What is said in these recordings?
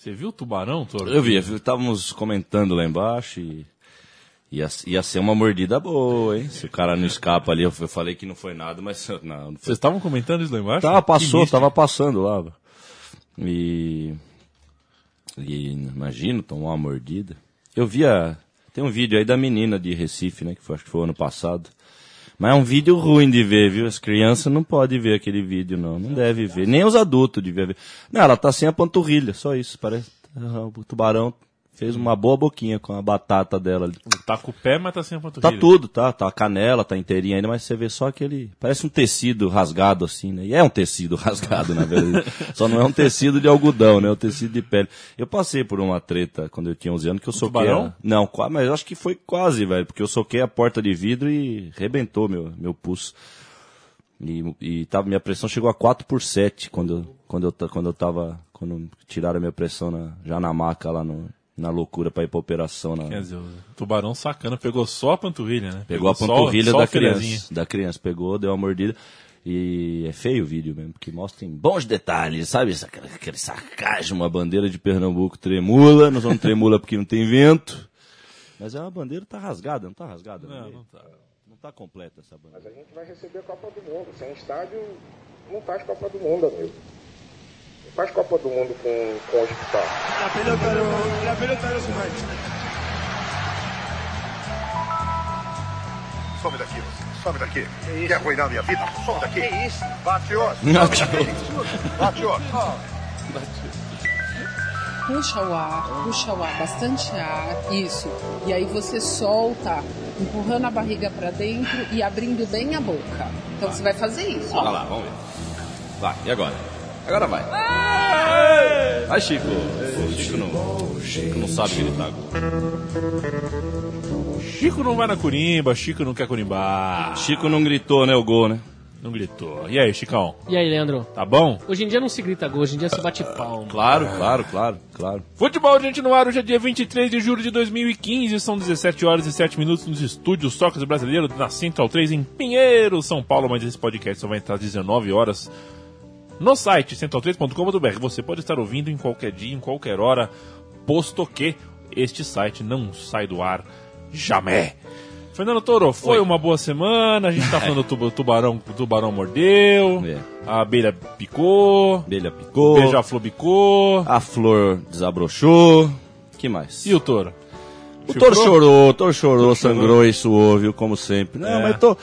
Você viu o tubarão, Toro? Eu vi, estávamos comentando lá embaixo e ia, ia ser uma mordida boa, hein? Se o cara não escapa ali, eu falei que não foi nada, mas não, não Vocês estavam comentando isso lá embaixo? Tava, passou, tava passando lá. E. E imagino, tomou uma mordida. Eu via. Tem um vídeo aí da menina de Recife, né? Que foi, acho que foi ano passado. Mas é um vídeo ruim de ver, viu? As crianças não podem ver aquele vídeo, não. Não deve ver. Nem os adultos deviam ver. Não, ela tá sem a panturrilha, só isso. Parece. ah, O tubarão fez uma boa boquinha com a batata dela ali. Tá com o pé, mas tá sem a panturrilha. Tá tudo, tá? Tá a canela, tá inteirinha ainda, mas você vê só aquele. Parece um tecido rasgado assim, né? E é um tecido rasgado, na verdade. só não é um tecido de algodão, né? É um tecido de pele. Eu passei por uma treta quando eu tinha 11 anos que eu soquei. tubarão? a- Não, mas acho que foi quase, velho, porque eu soquei a porta de vidro e rebentou meu, meu pulso. E, e tava, minha pressão chegou a 4 por 7 quando eu, quando eu, quando eu tava. Quando tiraram a minha pressão na- já na maca lá no, na loucura pra ir pra operação. Na, Quer dizer, o tubarão sacana pegou só a panturrilha, né? Pegou a só- panturrilha só da filezinho. criança. Da criança. Pegou, deu uma mordida. E é feio o vídeo mesmo, porque mostra em bons detalhes, sabe? Aquele, aquele sarcasmo, a bandeira de Pernambuco tremula. Nós vamos tremula porque não tem vento. Mas é uma bandeira tá rasgada, não tá rasgada? Não, meio? não tá. Não tá completa essa bandeira. Mas a gente vai receber a Copa do Mundo. Sem estádio, não faz Copa do Mundo, amigo. Faz Copa do Mundo com, com hospital. La pelota no, la pelota mancha. Some daqui, você. Some daqui. Quer arruinar minha vida? Some daqui. Que isso? Bate outro. Bate daqui. Bate outro. Puxa o ar, puxa o ar, bastante ar, isso. E aí você solta, empurrando a barriga pra dentro e abrindo bem a boca. Então você vai fazer isso. Vai lá, vamos ver. Vai, e agora? Agora vai. Vai, Chico. O Chico não, Chico não sabe gritar. Chico não vai na curimba, Chico não quer curimbar. Chico não gritou, né, o gol, né? Não gritou. E aí, Chicão? E aí, Leandro? Tá bom? Hoje em dia não se grita gol, hoje em dia se bate palma. Claro, claro, claro, claro. Futebol gente no ar, hoje é dia 23 de julho de 2015, são 17 horas e 7 minutos nos estúdios Socas Brasileiro na Central 3 em Pinheiro, São Paulo, mas esse podcast só vai entrar às 19 horas no site central3.com.br. Você pode estar ouvindo em qualquer dia, em qualquer hora, posto que este site não sai do ar jamais. Fernando Toro, foi Oi. uma boa semana, a gente tá falando do tuba- tubarão, o tubarão mordeu, É. a abelha picou, Abelha picou. beija-flor bicou, A flor desabrochou. que mais? e o touro? O Toro chorou, o Toro chorou, sangrou e suou, viu, como sempre. Não, É. mas tô...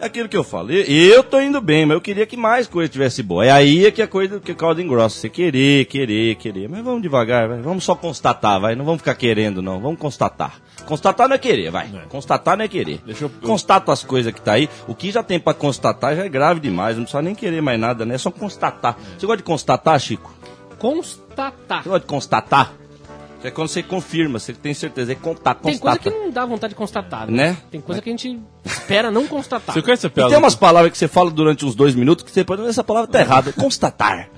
É aquilo que eu falei. Eu tô indo bem, mas eu queria que mais coisa tivesse boa. É aí é que a coisa que calda engrossa. Você querer, querer, querer. Mas vamos devagar, vai. Vamos só constatar, vai. Não vamos ficar querendo, não. Vamos constatar. Constatar não é querer, vai. É. Constatar não é querer. Deixa eu- Constata as coisas que tá aí. O que já tem pra constatar já é grave demais. Não precisa nem querer mais nada, né? É só constatar. Você gosta de constatar, Chico? Constatar. Você gosta de constatar? É quando você confirma, você tem certeza. É contar, Tem coisa que não dá vontade de constatar, Né? Tem coisa que a gente espera não constatar. Você conhece a E piada? tem umas palavras que você fala durante uns dois minutos que você pode. Essa palavra tá errada. Constatar.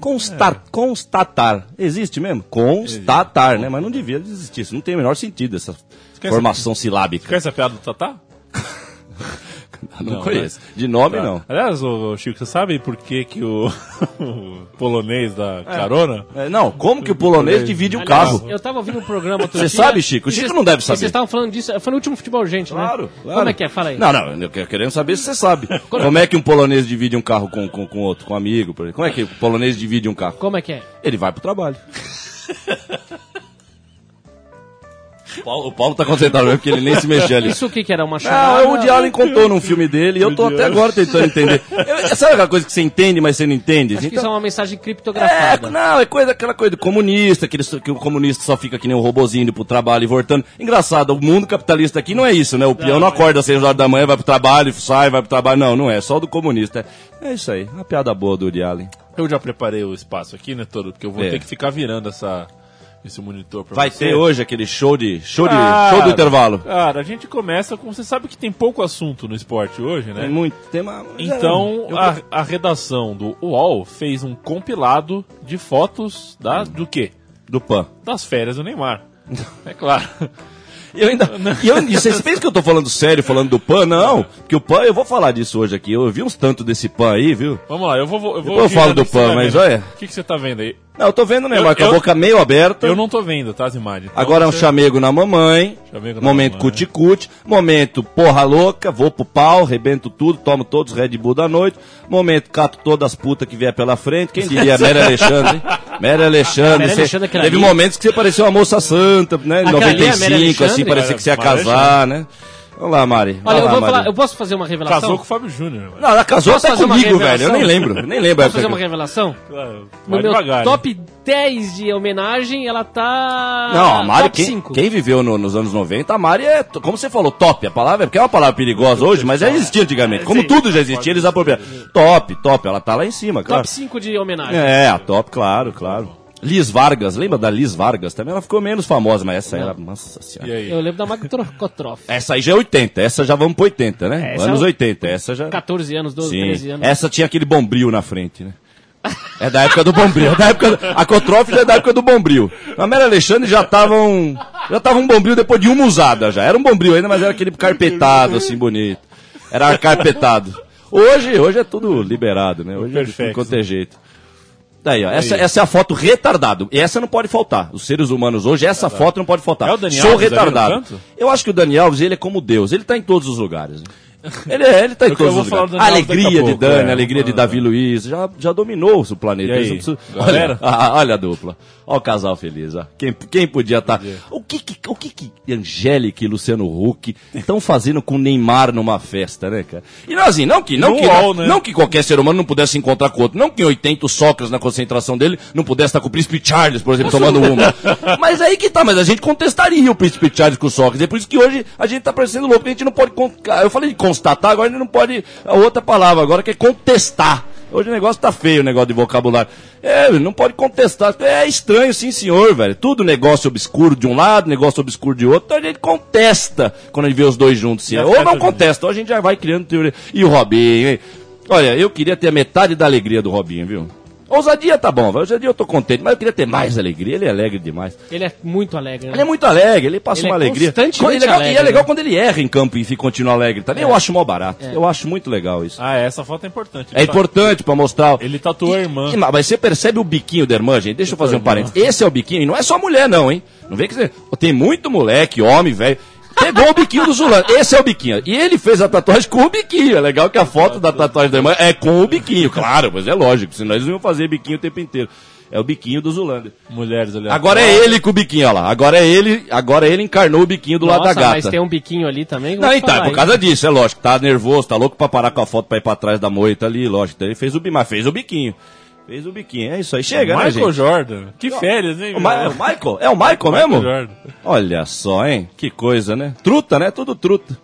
Constar, Constatar. Existe mesmo? Constatar, né? Mas não devia existir. Isso não tem o menor sentido, essa formação Você silábica. conhece a piada do Tatá? Não, Não, conheço. De nome, não. Aliás, ô, Chico, você sabe por que, que o, o polonês da carona? É, não, como que o polonês divide o Aliás, carro? Eu tava ouvindo um programa outro Você dia, sabe, Chico? O Chico não deve saber. Vocês estavam falando disso, foi no último futebol gente, Claro, né? claro. Como é que é? Fala aí. Não, não, eu quero- querendo saber se você sabe. Como é que um polonês divide um carro com, com, com outro, com um amigo? por exemplo? Como é que o polonês divide um carro? Como é que é? Ele vai pro trabalho. O Paulo, o Paulo tá concentrado mesmo porque ele nem se mexeu ali. Isso o que que era? Uma Ah, chamada? o Woody Allen contou num filme dele e eu tô até agora tentando entender. Eu- sabe aquela coisa que você entende, mas você não entende? Acho que Então- isso é uma mensagem É, criptografada. não, é coisa, aquela coisa do comunista, que, eles- que o comunista só fica que nem um robozinho indo pro trabalho e voltando. Engraçado, o mundo capitalista aqui não é isso, né? O peão não acorda às seis horas da manhã, vai pro trabalho, sai, vai pro trabalho. Não, não é, só do comunista. É isso aí, uma piada boa do Woody Allen. Eu já preparei o espaço aqui, né, todo? Porque eu vou É. ter que ficar virando essa, esse monitor pra Vai você. ter hoje aquele show de, show de, Cara, show do intervalo. Cara, a gente começa com... Você sabe que tem pouco assunto no esporte hoje, né? Tem muito tema. Então, Eu- a, a redação do UOL fez um compilado de fotos da, do quê? do PAN. Das férias do Neymar. É claro. E eu ainda. E eu, e vocês pensam que eu tô falando sério, falando do PAN? Não. Porque o PAN, eu vou falar disso hoje aqui. Eu vi uns tantos desse PAN aí, viu? Vamos lá, eu vou. Eu, vou Depois eu falo do que PAN, mas vendo. olha. O que, que você tá vendo aí? Não, eu tô vendo Eu- com a boca meio aberta. Eu não tô vendo, tá, as imagens. Então Agora é um você- chamego na mamãe. Chamego na momento cuticute. Momento porra louca, vou pro pau, rebento tudo, tomo todos os Red Bull da noite. Momento cato todas as putas que vier pela frente. Quem diria Mary Alexandre, hein? Mary Alexandre. Mary Alexandre, teve ali. momentos que você parecia uma moça santa, né? Aquela ali é a Mary 95, assim, parecia que você ia casar, né? Vamos lá, Mari. Olha, Vai eu lá, vou Mari. falar, eu posso fazer uma revelação? Casou com o Fábio Júnior. Não, ela casou Posso até fazer uma comigo, velho. Eu nem lembro. Nem lembro. Posso fazer uma revelação? Claro, No meu devagar. hein? top 10 de homenagem, ela tá. Não, a Mari, top quem, 5. quem viveu no- nos anos 90, a Mari é, como você falou, top. A palavra é porque é uma palavra perigosa hoje, mas já existia antigamente. Como tudo já existia, eles apropriaram. Top, top, ela tá lá em cima, claro. Top 5 de homenagem. É, a top, claro, claro. Liz Vargas, lembra da Liz Vargas? Também ela ficou menos famosa, mas essa era, nossa E senhora. aí? Eu lembro da Macrocotrof. Essa aí já é 80, essa já vamos pro 80, né? Essa anos é o- 80, essa já... 14 anos, 12, Sim, 13 anos. essa tinha aquele bombril na frente, né? É da época do bombril, é da época do- a Cotrof já é da época do bombril. A Mary Alexandre já tava um, já tava um bombril depois de uma usada já. Era um bombril ainda, mas era aquele carpetado assim bonito. Era carpetado. Hoje, hoje é tudo liberado, né? Hoje é de tudo Perfeito. quanto é jeito. Daí, ó, essa, essa é a foto retardado. E essa não pode faltar. Os seres humanos hoje, essa foto não pode faltar. É o Dani Sou Alves retardado. Eu acho que o Dani Alves, ele é como Deus. Ele tá em todos os lugares. né? Ele, é, ele tá em todos do A alegria de Dani, é. a alegria de Davi Luiz, já, já dominou o planeta. Precisam-? Olha, ah, olha a dupla. Olha o casal feliz. Ó. Quem, quem podia estar... O que que, o que que Angélica e Luciano Huck estão fazendo com o Neymar numa festa, né, cara? E não, assim, não que, não, que, UOL, não, né? não que qualquer ser humano não pudesse se encontrar com outro. Não que em 80 o Sócrates na concentração dele não pudesse estar com o Príncipe Charles, por exemplo, tomando uma. mas aí que tá, mas a gente contestaria o Príncipe Charles com o Sócrates. É por isso que hoje a gente tá parecendo louco, a gente não pode. Eu falei de constatar, agora gente não pode. A outra palavra agora que é contestar. Hoje o negócio tá feio, o negócio de vocabulário. É, não pode contestar. É estranho, sim, senhor, velho. Tudo negócio obscuro de um lado, negócio obscuro de outro. Então a gente contesta quando a gente vê os dois juntos. Sim. Ou não contesta, ou a gente já vai criando teoria. E o Robinho, hein? Olha, eu queria ter a metade da alegria do Robinho, viu? Ousadia tá bom, velho. ousadia eu tô contente, mas eu queria ter mais alegria. Ele é alegre demais. Ele é muito alegre. né? Ele é muito alegre, ele passa Ele uma é alegria. constantemente E é legal, alegre, e é legal né? quando ele erra em campo e fica- continua alegre também. Eu acho mó barato. Eu acho muito legal isso. Ah, essa foto é importante. É importante pra mostrar. Ele tatuou a irmã. E- mas você percebe o biquinho da irmã, gente? Deixa eu fazer um parênteses. Esse é o biquinho, e não é só mulher, não, hein? Não vem que você. Tem muito moleque, homem, velho. Pegou o biquinho do Zulano. Esse é o biquinho. E ele fez a tatuagem com o biquinho. É legal que a foto da tatuagem da irmã é com o biquinho. Claro, mas é lógico, senão eles não iam fazer biquinho o tempo inteiro. É o biquinho do Zulander. Mulheres ali. Agora é ele com o biquinho, olha lá. Agora é ele, agora ele encarnou o biquinho do lado da Nossa, gata. mas tem um biquinho ali também. Não, então, é falar, por hein? causa disso, é lógico. Tá nervoso, tá louco pra parar com a foto pra ir pra trás da moita ali, lógico. Então ele fez o, bi- mas fez o biquinho. Fez o biquinho, é isso aí. Chega, né, Michael gente? Jordan. Que férias, hein? O, Ma- é o Michael? É o Michael mesmo? Jordan. Olha só, hein? Que coisa, né? Truta, né? Tudo truta.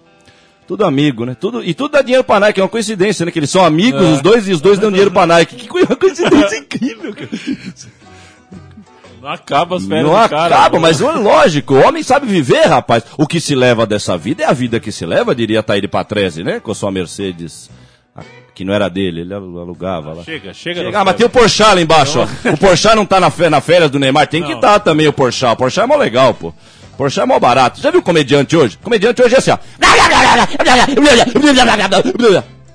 Tudo amigo, né? Tudo, e tudo dá dinheiro pra Nike, é uma coincidência, né? Que eles são amigos, É. os dois, e os dois dão dinheiro pra Nike. Que coi- coincidência incrível, cara. Não acaba as férias Não cara. acaba, né? mas é lógico, o homem sabe viver, rapaz. O que se leva dessa vida é a vida que se leva, diria Taíri Patrese, né? Com a sua Mercedes, que não era dele, ele alu- alugava lá. Chega, chega. Chega, ah, mas tem o. Porsche lá embaixo, ó. O Porsche não tá na, fe- na férias do Neymar, tem que Não. estar também o Porsche. O Porsche é mó legal, pô. Porsche é mó barato. Já viu o comediante hoje? O comediante hoje é assim, ó.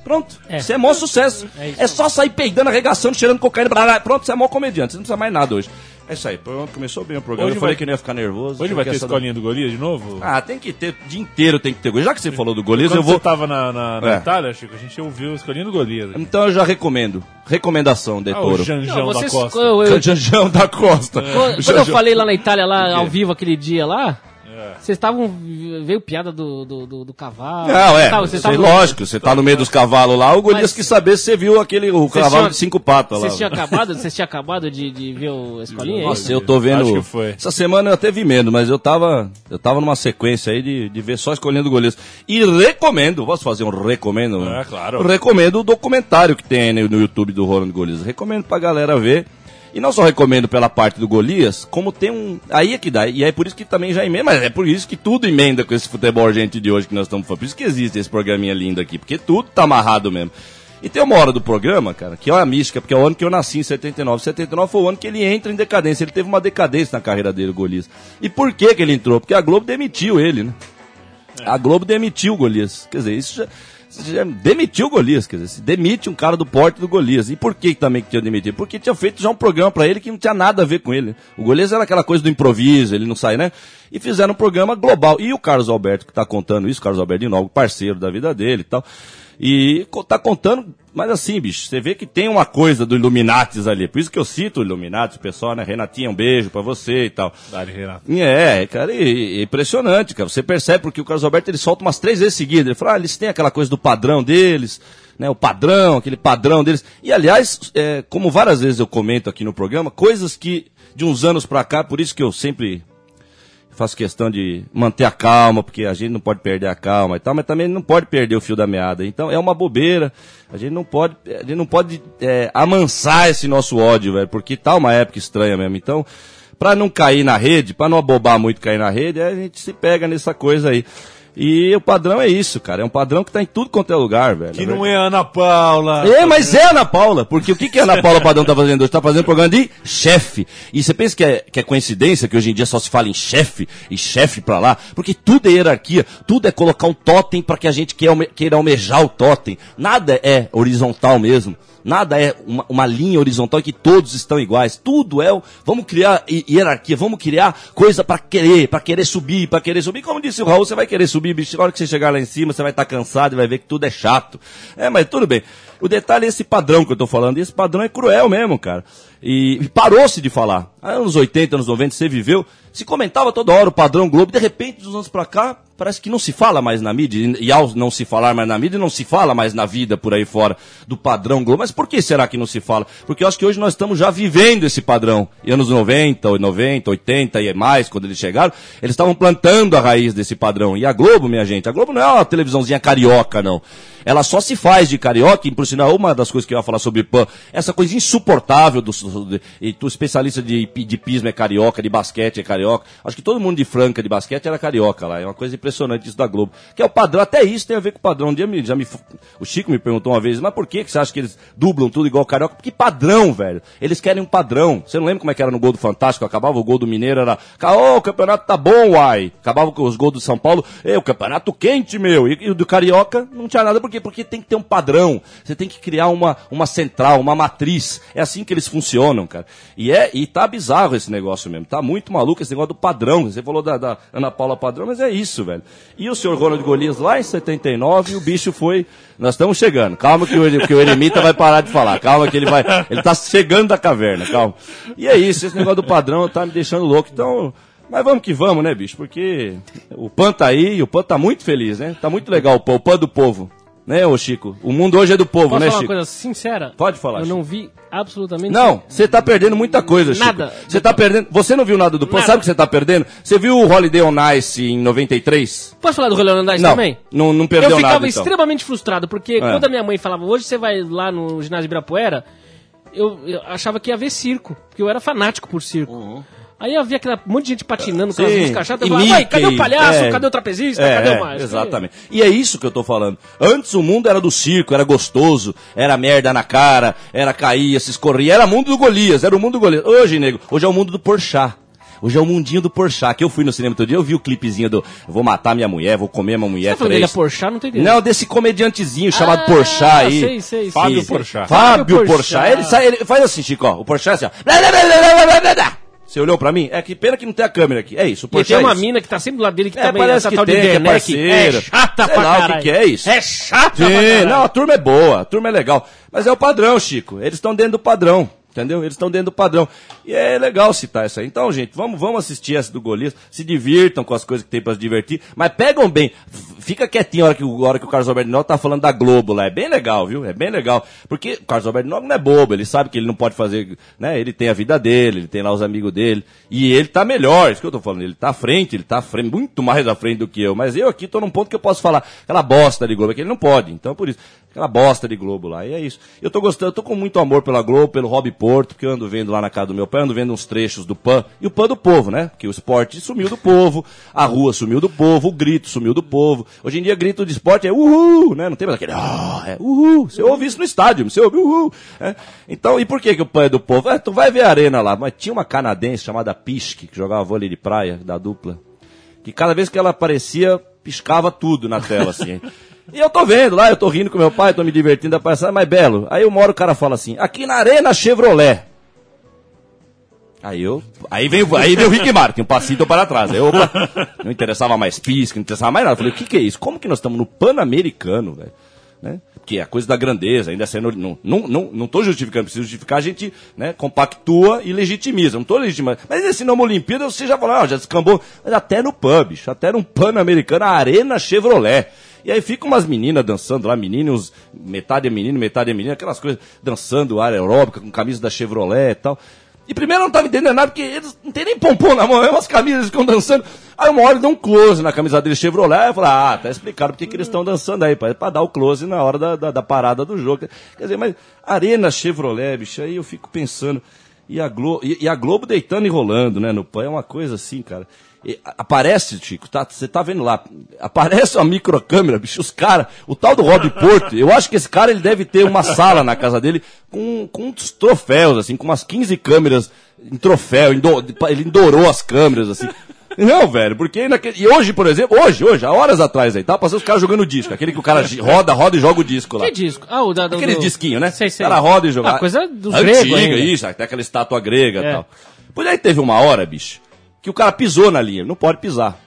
Pronto, isso é mó sucesso. É, só sair peidando, arregaçando, cheirando cocaína. blá, blá. Pronto, você é mó comediante, você não precisa mais nada hoje. É isso aí, pronto, começou bem o programa. Hoje eu falei vai- que não ia ficar nervoso. Hoje vai ter escolinha do Golias de novo? Ah, tem que ter, o dia inteiro tem que ter. Já que você falou do Golias, Quando eu vou... você tava na, na, na É. Itália, Chico, a gente ouviu a escolinha do Golias. Então eu já recomendo. Recomendação, de Ah, o. Janjão Não, da vocês, Costa. eu, eu, Janjão da Costa. quando, quando eu falei lá na Itália, lá ao vivo aquele dia lá, vocês estavam. Veio piada do, do, do, do cavalo. Não, é, Tava- vocês sei, estavam- lógico, você tá no meio dos cavalos lá, o Golias quis saber se você viu aquele, o cavalo tinham- de cinco patas lá. Vocês tinham acabado, vocês tinham acabado de, de ver o escolinha? é Nossa, eu tô vendo. Acho que foi. Essa semana eu até vi menos, mas eu tava, eu tava numa sequência aí de, de ver só escolhendo Golias. E recomendo, posso fazer um recomendo? É, claro. Recomendo o documentário que tem aí no, no YouTube do Ronald Golias. Recomendo pra galera ver. E não só recomendo pela parte do Golias, como tem um. Aí é que dá. E é por isso que também já emenda. Mas é por isso que tudo emenda com esse futebol gente de hoje que nós estamos falando. Por isso que existe esse programinha lindo aqui. Porque tudo tá amarrado mesmo. E tem uma hora do programa, cara, que é a mística, porque é o ano que eu nasci, em 79. 79 foi o ano que ele entra em decadência. Ele teve uma decadência na carreira dele, o Golias. E por que que ele entrou? Porque a Globo demitiu ele, né? A Globo demitiu o Golias. Quer dizer, isso já demitiu o Golias, quer dizer, se demite um cara do porte do Golias. E por que também que tinha demitido? Porque tinha feito já um programa pra ele que não tinha nada a ver com ele. O Golias era aquela coisa do improviso, ele não sai, né? E fizeram um programa global. E o Carlos Alberto, que tá contando isso, Carlos Alberto de novo, parceiro da vida dele e tal. E tá contando, mas assim, bicho, você vê que tem uma coisa do Illuminatis ali. Por isso que eu cito o Illuminatis, o pessoal, né? Renatinha, um beijo pra você e tal. Dali, Renato. É, cara, e, e impressionante, cara. Você percebe porque o Carlos Alberto ele solta umas três vezes seguidas. Ele fala, ah, eles têm aquela coisa do padrão deles, né? O padrão, aquele padrão deles. E aliás, é, como várias vezes eu comento aqui no programa, coisas que de uns anos pra cá, por isso que eu sempre faço questão de manter a calma, porque a gente não pode perder a calma e tal, mas também não pode perder o fio da meada. Então é uma bobeira. A gente não pode, a gente não pode é, amansar esse nosso ódio, velho, porque tá uma época estranha mesmo. Então, pra não cair na rede, pra não abobar muito cair na rede, a gente se pega nessa coisa aí. E o padrão é isso, cara. É um padrão que tá em tudo quanto é lugar, velho. Que não é Ana Paula. É, mas é Ana Paula, porque o que, que a Ana Paula Padrão tá fazendo hoje? Tá fazendo programa de chefe. E você pensa que é, que é coincidência que hoje em dia só se fala em chefe e chefe pra lá? Porque tudo é hierarquia, tudo é colocar um totem para que a gente queira almejar o totem. Nada é horizontal mesmo. Nada é uma, uma linha horizontal que todos estão iguais. Tudo é o. Vamos criar hi- hierarquia, vamos criar coisa para querer, para querer subir, para querer subir. Como disse o Raul, você vai querer subir, bicho. Na hora que você chegar lá em cima, você vai estar cansado e vai ver que tudo é chato. É, mas tudo bem. O detalhe é esse padrão que eu tô falando. E esse padrão é cruel mesmo, cara. E, e parou-se de falar. Anos 80, anos 90, você viveu. Se comentava toda hora o padrão Globo. De repente, dos anos pra cá, parece que não se fala mais na mídia. E, e ao não se falar mais na mídia, não se fala mais na vida por aí fora do padrão Globo. Mas por que será que não se fala? Porque eu acho que hoje nós estamos já vivendo esse padrão. E anos 90, 90, 80 e mais, quando eles chegaram, eles estavam plantando a raiz desse padrão. E a Globo, minha gente, a Globo não é uma televisãozinha carioca, não. Ela só se faz de carioca, e por sinal, uma das coisas que eu ia falar sobre PAN, essa coisa insuportável do, do- tu especialista de, de pismo é carioca, de basquete é carioca. Acho que todo mundo de Franca de basquete era carioca lá. É uma coisa impressionante isso da Globo. Que é o padrão, até isso tem a ver com o padrão. Um dia me, já me, o Chico me perguntou uma vez, mas por que, que você acha que eles dublam tudo igual carioca? Porque padrão, velho. Eles querem um padrão. Você não lembra como é que era no gol do Fantástico? Acabava o gol do Mineiro, era. Ô, o campeonato tá bom, uai. Acabava com os gols do São Paulo. Ei, o campeonato quente, meu. E, e o do Carioca não tinha nada. Por quê? Porque tem que ter um padrão. Você tem que criar uma, uma central, uma matriz. É assim que eles funcionam, cara. E, é, e tá bizarro esse negócio mesmo. Tá muito maluco esse negócio do padrão. Você falou da, da Ana Paula Padrão, mas é isso, velho. E o senhor Ronald Golias lá em 79, o bicho foi. Nós estamos chegando. Calma que o, que o Eremita vai parar de falar. Calma que ele vai. Ele tá chegando da caverna, calma. E é isso, esse negócio do padrão tá me deixando louco. Então. Mas vamos que vamos, né, bicho? Porque o PAN tá aí o PAN tá muito feliz, né? Tá muito legal o PAN, o PAN do povo. Né, ô Chico? O mundo hoje é do povo, Posso né, falar uma coisa sincera? Pode falar, Eu Chico. não vi absolutamente Não, você tá perdendo muita coisa, Chico. Nada. Você tá perdendo. Você não viu nada do PAN, Nada. sabe o que você tá perdendo? Você viu o Holiday on Ice em 93? Posso falar do Rolando Dice Não, também? não, não perdeu eu ficava nada, então. extremamente frustrado, porque É. quando a minha mãe falava, hoje você vai lá no ginásio Ibirapuera, eu, eu achava que ia ver circo, porque eu era fanático por circo. Aí eu via aquele monte de gente patinando com as músicas chatas, e falava, mãe, cadê o palhaço? é. Cadê o trapezista? É, cadê o mais? Exatamente. E é isso que eu tô falando. Antes o mundo era do circo, era gostoso, era merda na cara, era caía, se escorria, era mundo do Golias, era o mundo do Golias. Hoje, nego, hoje é o mundo do Porchat. Hoje é o mundinho do Porchat. Que eu fui no cinema todo dia, eu vi o clipezinho do vou matar minha mulher, vou comer minha mulher. Você tá falando dele é. Porchat? Não tô entendendo. Não, desse comediantezinho chamado Ah, Porchat aí. sei, sei, Fábio sei. Porchat. Fábio Fábio Porchat. Porchat. Ele, sai, ele faz assim, Chico, ó. O Porchat é assim, ó. Você olhou pra mim? É que pena que não tem a câmera aqui. É isso, o E tem uma é isso. mina que tá sempre do lado dele que É, também parece essa que tal de tem, que é Werneck. parceira. É chata Sei pra lá o que caralho. que é isso. É chata pra Sim, caralho. não, a turma é boa, a turma é legal. Mas é o padrão, Chico. Eles estão dentro do padrão. Entendeu? Eles estão dentro do padrão. E é legal citar isso aí. Então, gente, vamos, vamos assistir essa do Golias. Se divirtam com as coisas que tem pra se divertir. Mas pegam bem. Fica quietinho a hora que, a hora que o Carlos Alberto Nóbrega tá falando da Globo lá. É bem legal, viu? É bem legal. Porque o Carlos Alberto Nóbrega não é bobo. Ele sabe que ele não pode fazer, né? Ele tem a vida dele, ele tem lá os amigos dele. E ele tá melhor. Isso que eu tô falando. Ele tá à frente, ele tá à frente, muito mais à frente do que eu. Mas eu aqui tô num ponto que eu posso falar aquela bosta de Globo, é que ele não pode. Então, por isso. Aquela bosta de Globo lá. E é isso. Eu tô gostando, eu tô com muito amor pela Globo, pelo Rob Porto, porque eu ando vendo lá na casa do meu pai, ando vendo uns trechos do PAN. E o PAN do povo, né? Porque o esporte sumiu do povo, a rua sumiu do povo, o grito sumiu do povo. Hoje em dia, grito de esporte é uhul, né? Não tem mais aquele ah, é uhul. Você ouve isso no estádio, você ouve uhul. É. Então, e por que, que o PAN é do povo? É, tu vai ver a arena lá, mas tinha uma canadense chamada Pisque, que jogava vôlei de praia, da dupla, que cada vez que ela aparecia, piscava tudo na tela, assim. E eu tô vendo lá, eu tô rindo com meu pai, tô me divertindo, a passar, mas belo. Aí uma hora o cara fala assim, aqui na Arena Chevrolet. Aí eu. Aí veio, aí veio o Rick Martin, um passinho para trás. Aí, opa, não interessava mais pisca, não interessava mais nada. Eu falei, o que, que é isso? Como que nós estamos no Pan-Americano, velho? Né? Que é a coisa da grandeza, ainda sendo. Não, não, não, não tô justificando, preciso justificar, a gente né, compactua e legitimiza. Não tô legitimando. Mas esse nome Olimpíada, você já falou, ah, já descambou. Mas até no pub, bicho, até no Pan-Americano, a Arena Chevrolet. E aí ficam umas meninas dançando lá, meninos, metade é menino, metade é menina, aquelas coisas, dançando área aeróbica, com camisa da Chevrolet e tal. E primeiro eu não tava entendendo nada, porque eles não tem nem pompom na mão, é umas camisas ficam dançando. Aí uma hora dá um close na camisa deles Chevrolet, eu falei, ah, tá explicado porque que eles estão dançando aí, pra dar o close na hora da, da, da parada do jogo. Quer dizer, mas Arena Chevrolet, bicho, aí eu fico pensando, e a, Glo e, e a Globo deitando e rolando, né, no pão, é uma coisa assim, cara. E aparece, Chico, tá, você tá vendo lá, aparece uma microcâmera, bicho, os caras, o tal do Rob Porto, eu acho que esse cara ele deve ter uma sala na casa dele com, com uns troféus, assim, com umas 15 câmeras em troféu, endo, ele endorou as câmeras, assim. Não, velho, porque naquele, e hoje, por exemplo, hoje, hoje, há horas atrás aí, tá passando os caras jogando disco, aquele que o cara roda, roda e joga o disco lá. Que disco? Ah, o da, do, Aquele do... disquinho, né? Sei, sei. O cara roda e joga. Ah, coisa dos Antiga, gregos ainda. isso, até aquela estátua grega e É. tal. Pois aí teve uma hora, bicho, que o cara pisou na linha, não pode pisar.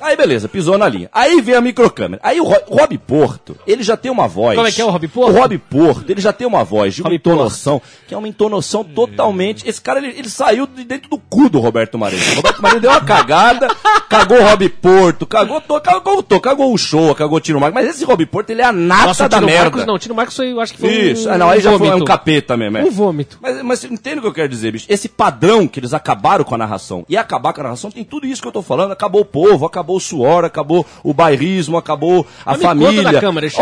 Aí beleza, pisou na linha. Aí vem a microcâmera. Aí o, Ro Rob Porto, ele já tem uma voz. Como é que é o Rob Porto? O Rob Porto, ele já tem uma voz de uma Rob Porto. entonação, que é uma entonação totalmente. Esse cara, ele, ele saiu de dentro do cu do Roberto Marinho. O Roberto Marinho deu uma cagada, cagou o Rob Porto, cagou, to, cagou, to, cagou o show, cagou o Tiro Marcos. Mas esse Rob Porto, ele é a nata Nossa, o da Tino merda. Marcos não, Tino Marcos foi, eu acho que foi Isso, um, ah, não, aí já foi vômito. um capeta mesmo. é. Um vômito. Mas, mas você entende o que eu quero dizer, bicho? Esse padrão que eles acabaram com a narração. E acabar com a narração tem tudo isso que eu tô falando. Acabou o povo, acabou o suor, acabou o bairrismo, acabou a Mas família.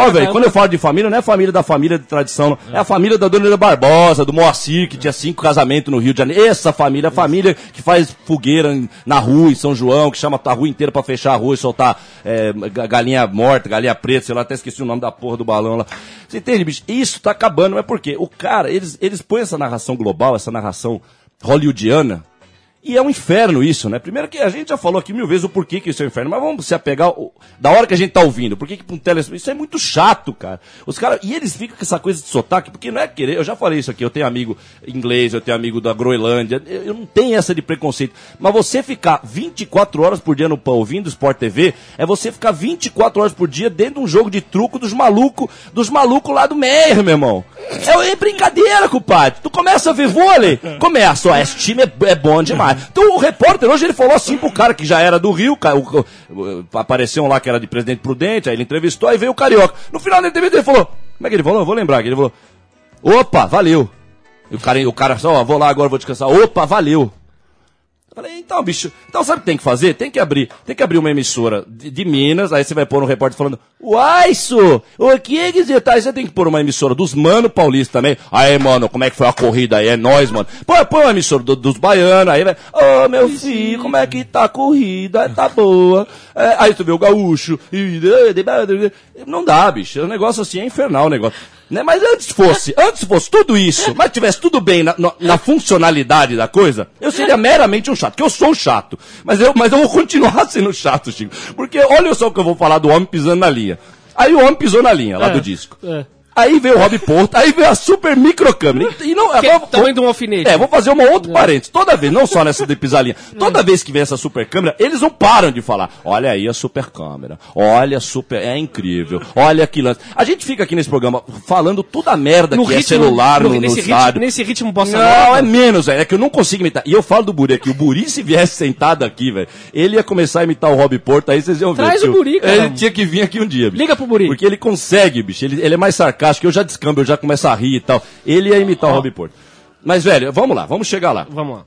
Ó, velho, quando eu falo de família, não é a família da família de tradição, não. É a família da Dona Barbosa, do Moacir, que tinha cinco casamentos no Rio de Janeiro. Essa família, a família que faz fogueira na rua, em São João, que chama a rua inteira pra fechar a rua e soltar é, ga- galinha morta, galinha preta, sei lá, até esqueci o nome da porra do balão lá. Você entende, bicho? Isso tá acabando, mas por quê? O cara, eles, eles põem essa narração global, essa narração hollywoodiana, e é um inferno isso, né? Primeiro que a gente já falou aqui mil vezes o porquê que isso é um inferno, mas vamos se apegar da hora que a gente tá ouvindo. Por que que um tele... Isso é muito chato, cara. Os caras... E eles ficam com essa coisa de sotaque, porque não é querer... Eu já falei isso aqui, eu tenho amigo inglês, eu tenho amigo da Groenlândia, eu não tenho essa de preconceito. Mas você ficar 24 horas por dia no pão ouvindo Sport TV, é você ficar 24 horas por dia dentro de um jogo de truco dos malucos, dos malucos lá do Meyer, meu irmão. É, é brincadeira, compadre. Tu começa a ver vôlei? Começa, ó, esse time é, é bom demais. Então o repórter hoje ele falou assim pro cara que já era do Rio, apareceu um lá que era de Presidente Prudente, aí ele entrevistou, aí veio o Carioca. No final da entrevista ele falou, como é que ele falou? Eu vou lembrar, que ele falou, opa, valeu. E o cara, o cara só, ó, vou lá agora, vou descansar. Opa, valeu. Eu falei, então, bicho, então sabe o que tem que fazer? Tem que abrir, tem que abrir uma emissora de, de Minas, aí você vai pôr um repórter falando, uai, isso, o que é que você tá? Aí você tem que pôr uma emissora dos Mano Paulista também. Aí, mano, como é que foi a corrida aí? É nóis, mano. Põe, põe uma emissora do- dos baianos, aí vai, ô, meu filho, como é que tá a corrida? Tá boa. É, aí tu vê o gaúcho, e- não dá, bicho, o negócio assim é infernal o negócio. Né? Mas antes fosse, antes fosse tudo isso, mas tivesse tudo bem na, na- na funcionalidade da coisa, eu seria meramente um chato, que eu sou um chato. Mas eu, mas eu vou continuar sendo chato, Chico. Porque olha só o que eu vou falar do homem pisando na linha. Aí o homem pisou na linha, lá É, do disco. é. Aí veio o Rob Porto, aí veio a super microcâmera. E, e não, é agora- tamanho de um alfinete. é, vou fazer uma outra parênteses. Toda vez, não só nessa de pisalinha, toda vez que vem essa super câmera, eles não param de falar. Olha aí a super câmera. Olha a super. É incrível. Olha que lance. A gente fica aqui nesse programa falando toda a merda que é celular no, no nesse, ritmo, estádio. nesse ritmo bossa Não, nova. é menos, velho. É que eu não consigo imitar. E eu falo do Buri aqui. O Buri, se viesse sentado aqui, velho, ele ia começar a imitar o Rob Porto, aí vocês iam ver. Traz que o Buri, cara. Ele tinha que vir aqui um dia, bicho. Liga pro Buri. Porque ele consegue, bicho. Ele, ele é mais sarcástico. Eu já descambo, eu já começo a rir e tal. Ele ia imitar o Rob Porto. Mas, velho, vamos lá, vamos chegar lá. Vamos lá.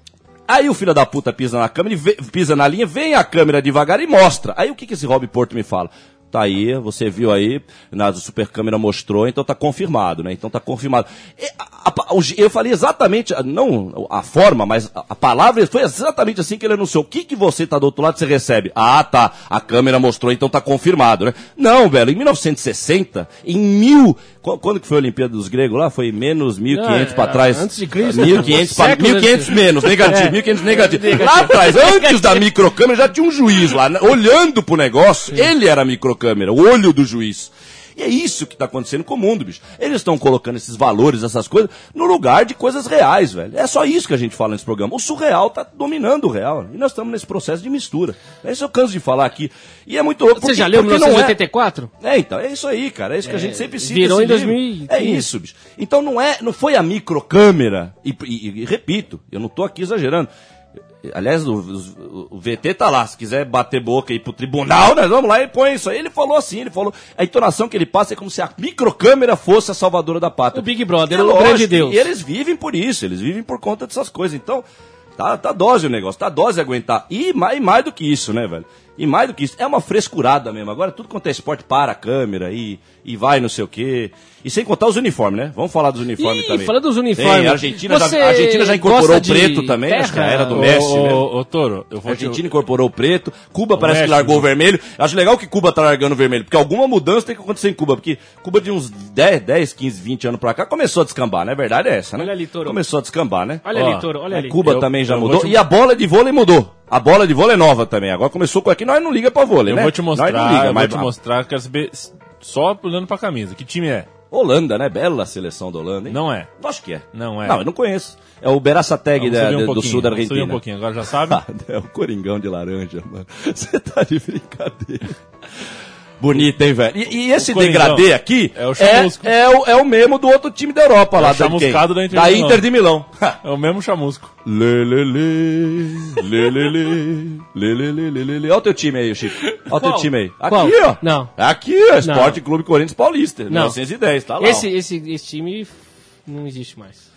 Aí o filho da puta pisa na câmera, e vê- pisa na linha, vem a câmera devagar e mostra. Aí o que, que esse Rob Porto me fala? Tá aí, você viu aí, na super câmera mostrou, então tá confirmado, né? Então tá confirmado. E a- a- eu falei exatamente, não a forma, mas a, a palavra foi exatamente assim que ele anunciou. O que que você tá do outro lado, você recebe? Ah, tá, a câmera mostrou, então tá confirmado, né? Não, velho, em 1960, em mil, qu- quando que foi a Olimpíada dos Gregos lá? Foi menos 1500 Ah, pra é, trás. antes de Cristo. 1500, pra, Séculos 1500 antes. menos, negativo, É. 1500 negativo. Lá atrás, antes da microcâmera, já tinha um juiz lá, né, olhando pro negócio. Ele era a microcâmera, o olho do juiz. E é isso que tá acontecendo com o mundo, bicho. Eles estão colocando esses valores, essas coisas, no lugar de coisas reais, velho. É só isso que a gente fala nesse programa. O surreal tá dominando o real. E nós estamos nesse processo de mistura. É isso eu canso de falar aqui. E é muito louco. Você porque- já leu porque não é- 1984? é, então, é isso aí, cara. É isso que a gente sempre cita. virou em livro. 2015. É isso, bicho. Então não é, não foi a microcâmera. E, e- e repito, eu não tô aqui exagerando. Aliás, o, o- o VT tá lá. Se quiser bater boca e ir pro tribunal, nós vamos lá e põe isso aí. Ele falou assim, ele falou. A entonação que ele passa é como se a microcâmera fosse a salvadora da pátria. O Big Brother, É o grande Deus. E eles vivem por isso, eles vivem por conta dessas coisas. Então, tá, tá dose o negócio, tá dose aguentar. E mais, mais do que isso, né, velho? E mais do que isso, é uma frescurada mesmo. Agora tudo quanto é esporte para a câmera e, e vai não sei o quê. E sem contar os uniformes, né? Vamos falar dos uniformes Ih, também. falando dos uniformes, Tem, a Argentina, já, a Argentina já incorporou o preto também, acho que terra? era do Messi, ô, né? ô, Toro, eu A vou te... Argentina incorporou o preto, Cuba parece que largou o vermelho. Acho legal que Cuba tá largando o vermelho, porque alguma mudança tem que acontecer em Cuba, porque Cuba de uns 10, 10 15, 20 anos pra cá começou a descambar, né? A verdade é essa, né? Olha ali, Toro. Começou a descambar, né? Olha Ó, ali, Toro, olha ali. Cuba Eu- também já mudou. te- E a bola de vôlei mudou. A bola de vôlei é nova também. Agora começou com aqui, nós não liga pra vôlei, Eu né? vou te mostrar, Nós não liga, eu mas vou te mostrar, quero saber só olhando pra camisa. Que time é? Holanda, né? Bela seleção da Holanda, hein? Não é. Acho que é. Não é. Não, eu não conheço. É o Beraçateg um do sul da Argentina. um pouquinho, agora já sabe. É o Coringão de laranja, mano. Você tá de brincadeira. Bonito, hein, velho? E, e esse degradê aqui é o, chamusco. é, é, o, é o mesmo do outro time da Europa é lá. O chamuscado da Inter, da Inter de Milão. é o mesmo chamusco. Lelele, lelele, lelele, lelele. Olha o teu time aí, Chico. Olha o teu time aí. Aqui, Qual? ó. Não. Aqui, ó. Esporte Clube Corinthians Paulista, Não. 1910, tá lá. Esse, esse, esse time não existe mais.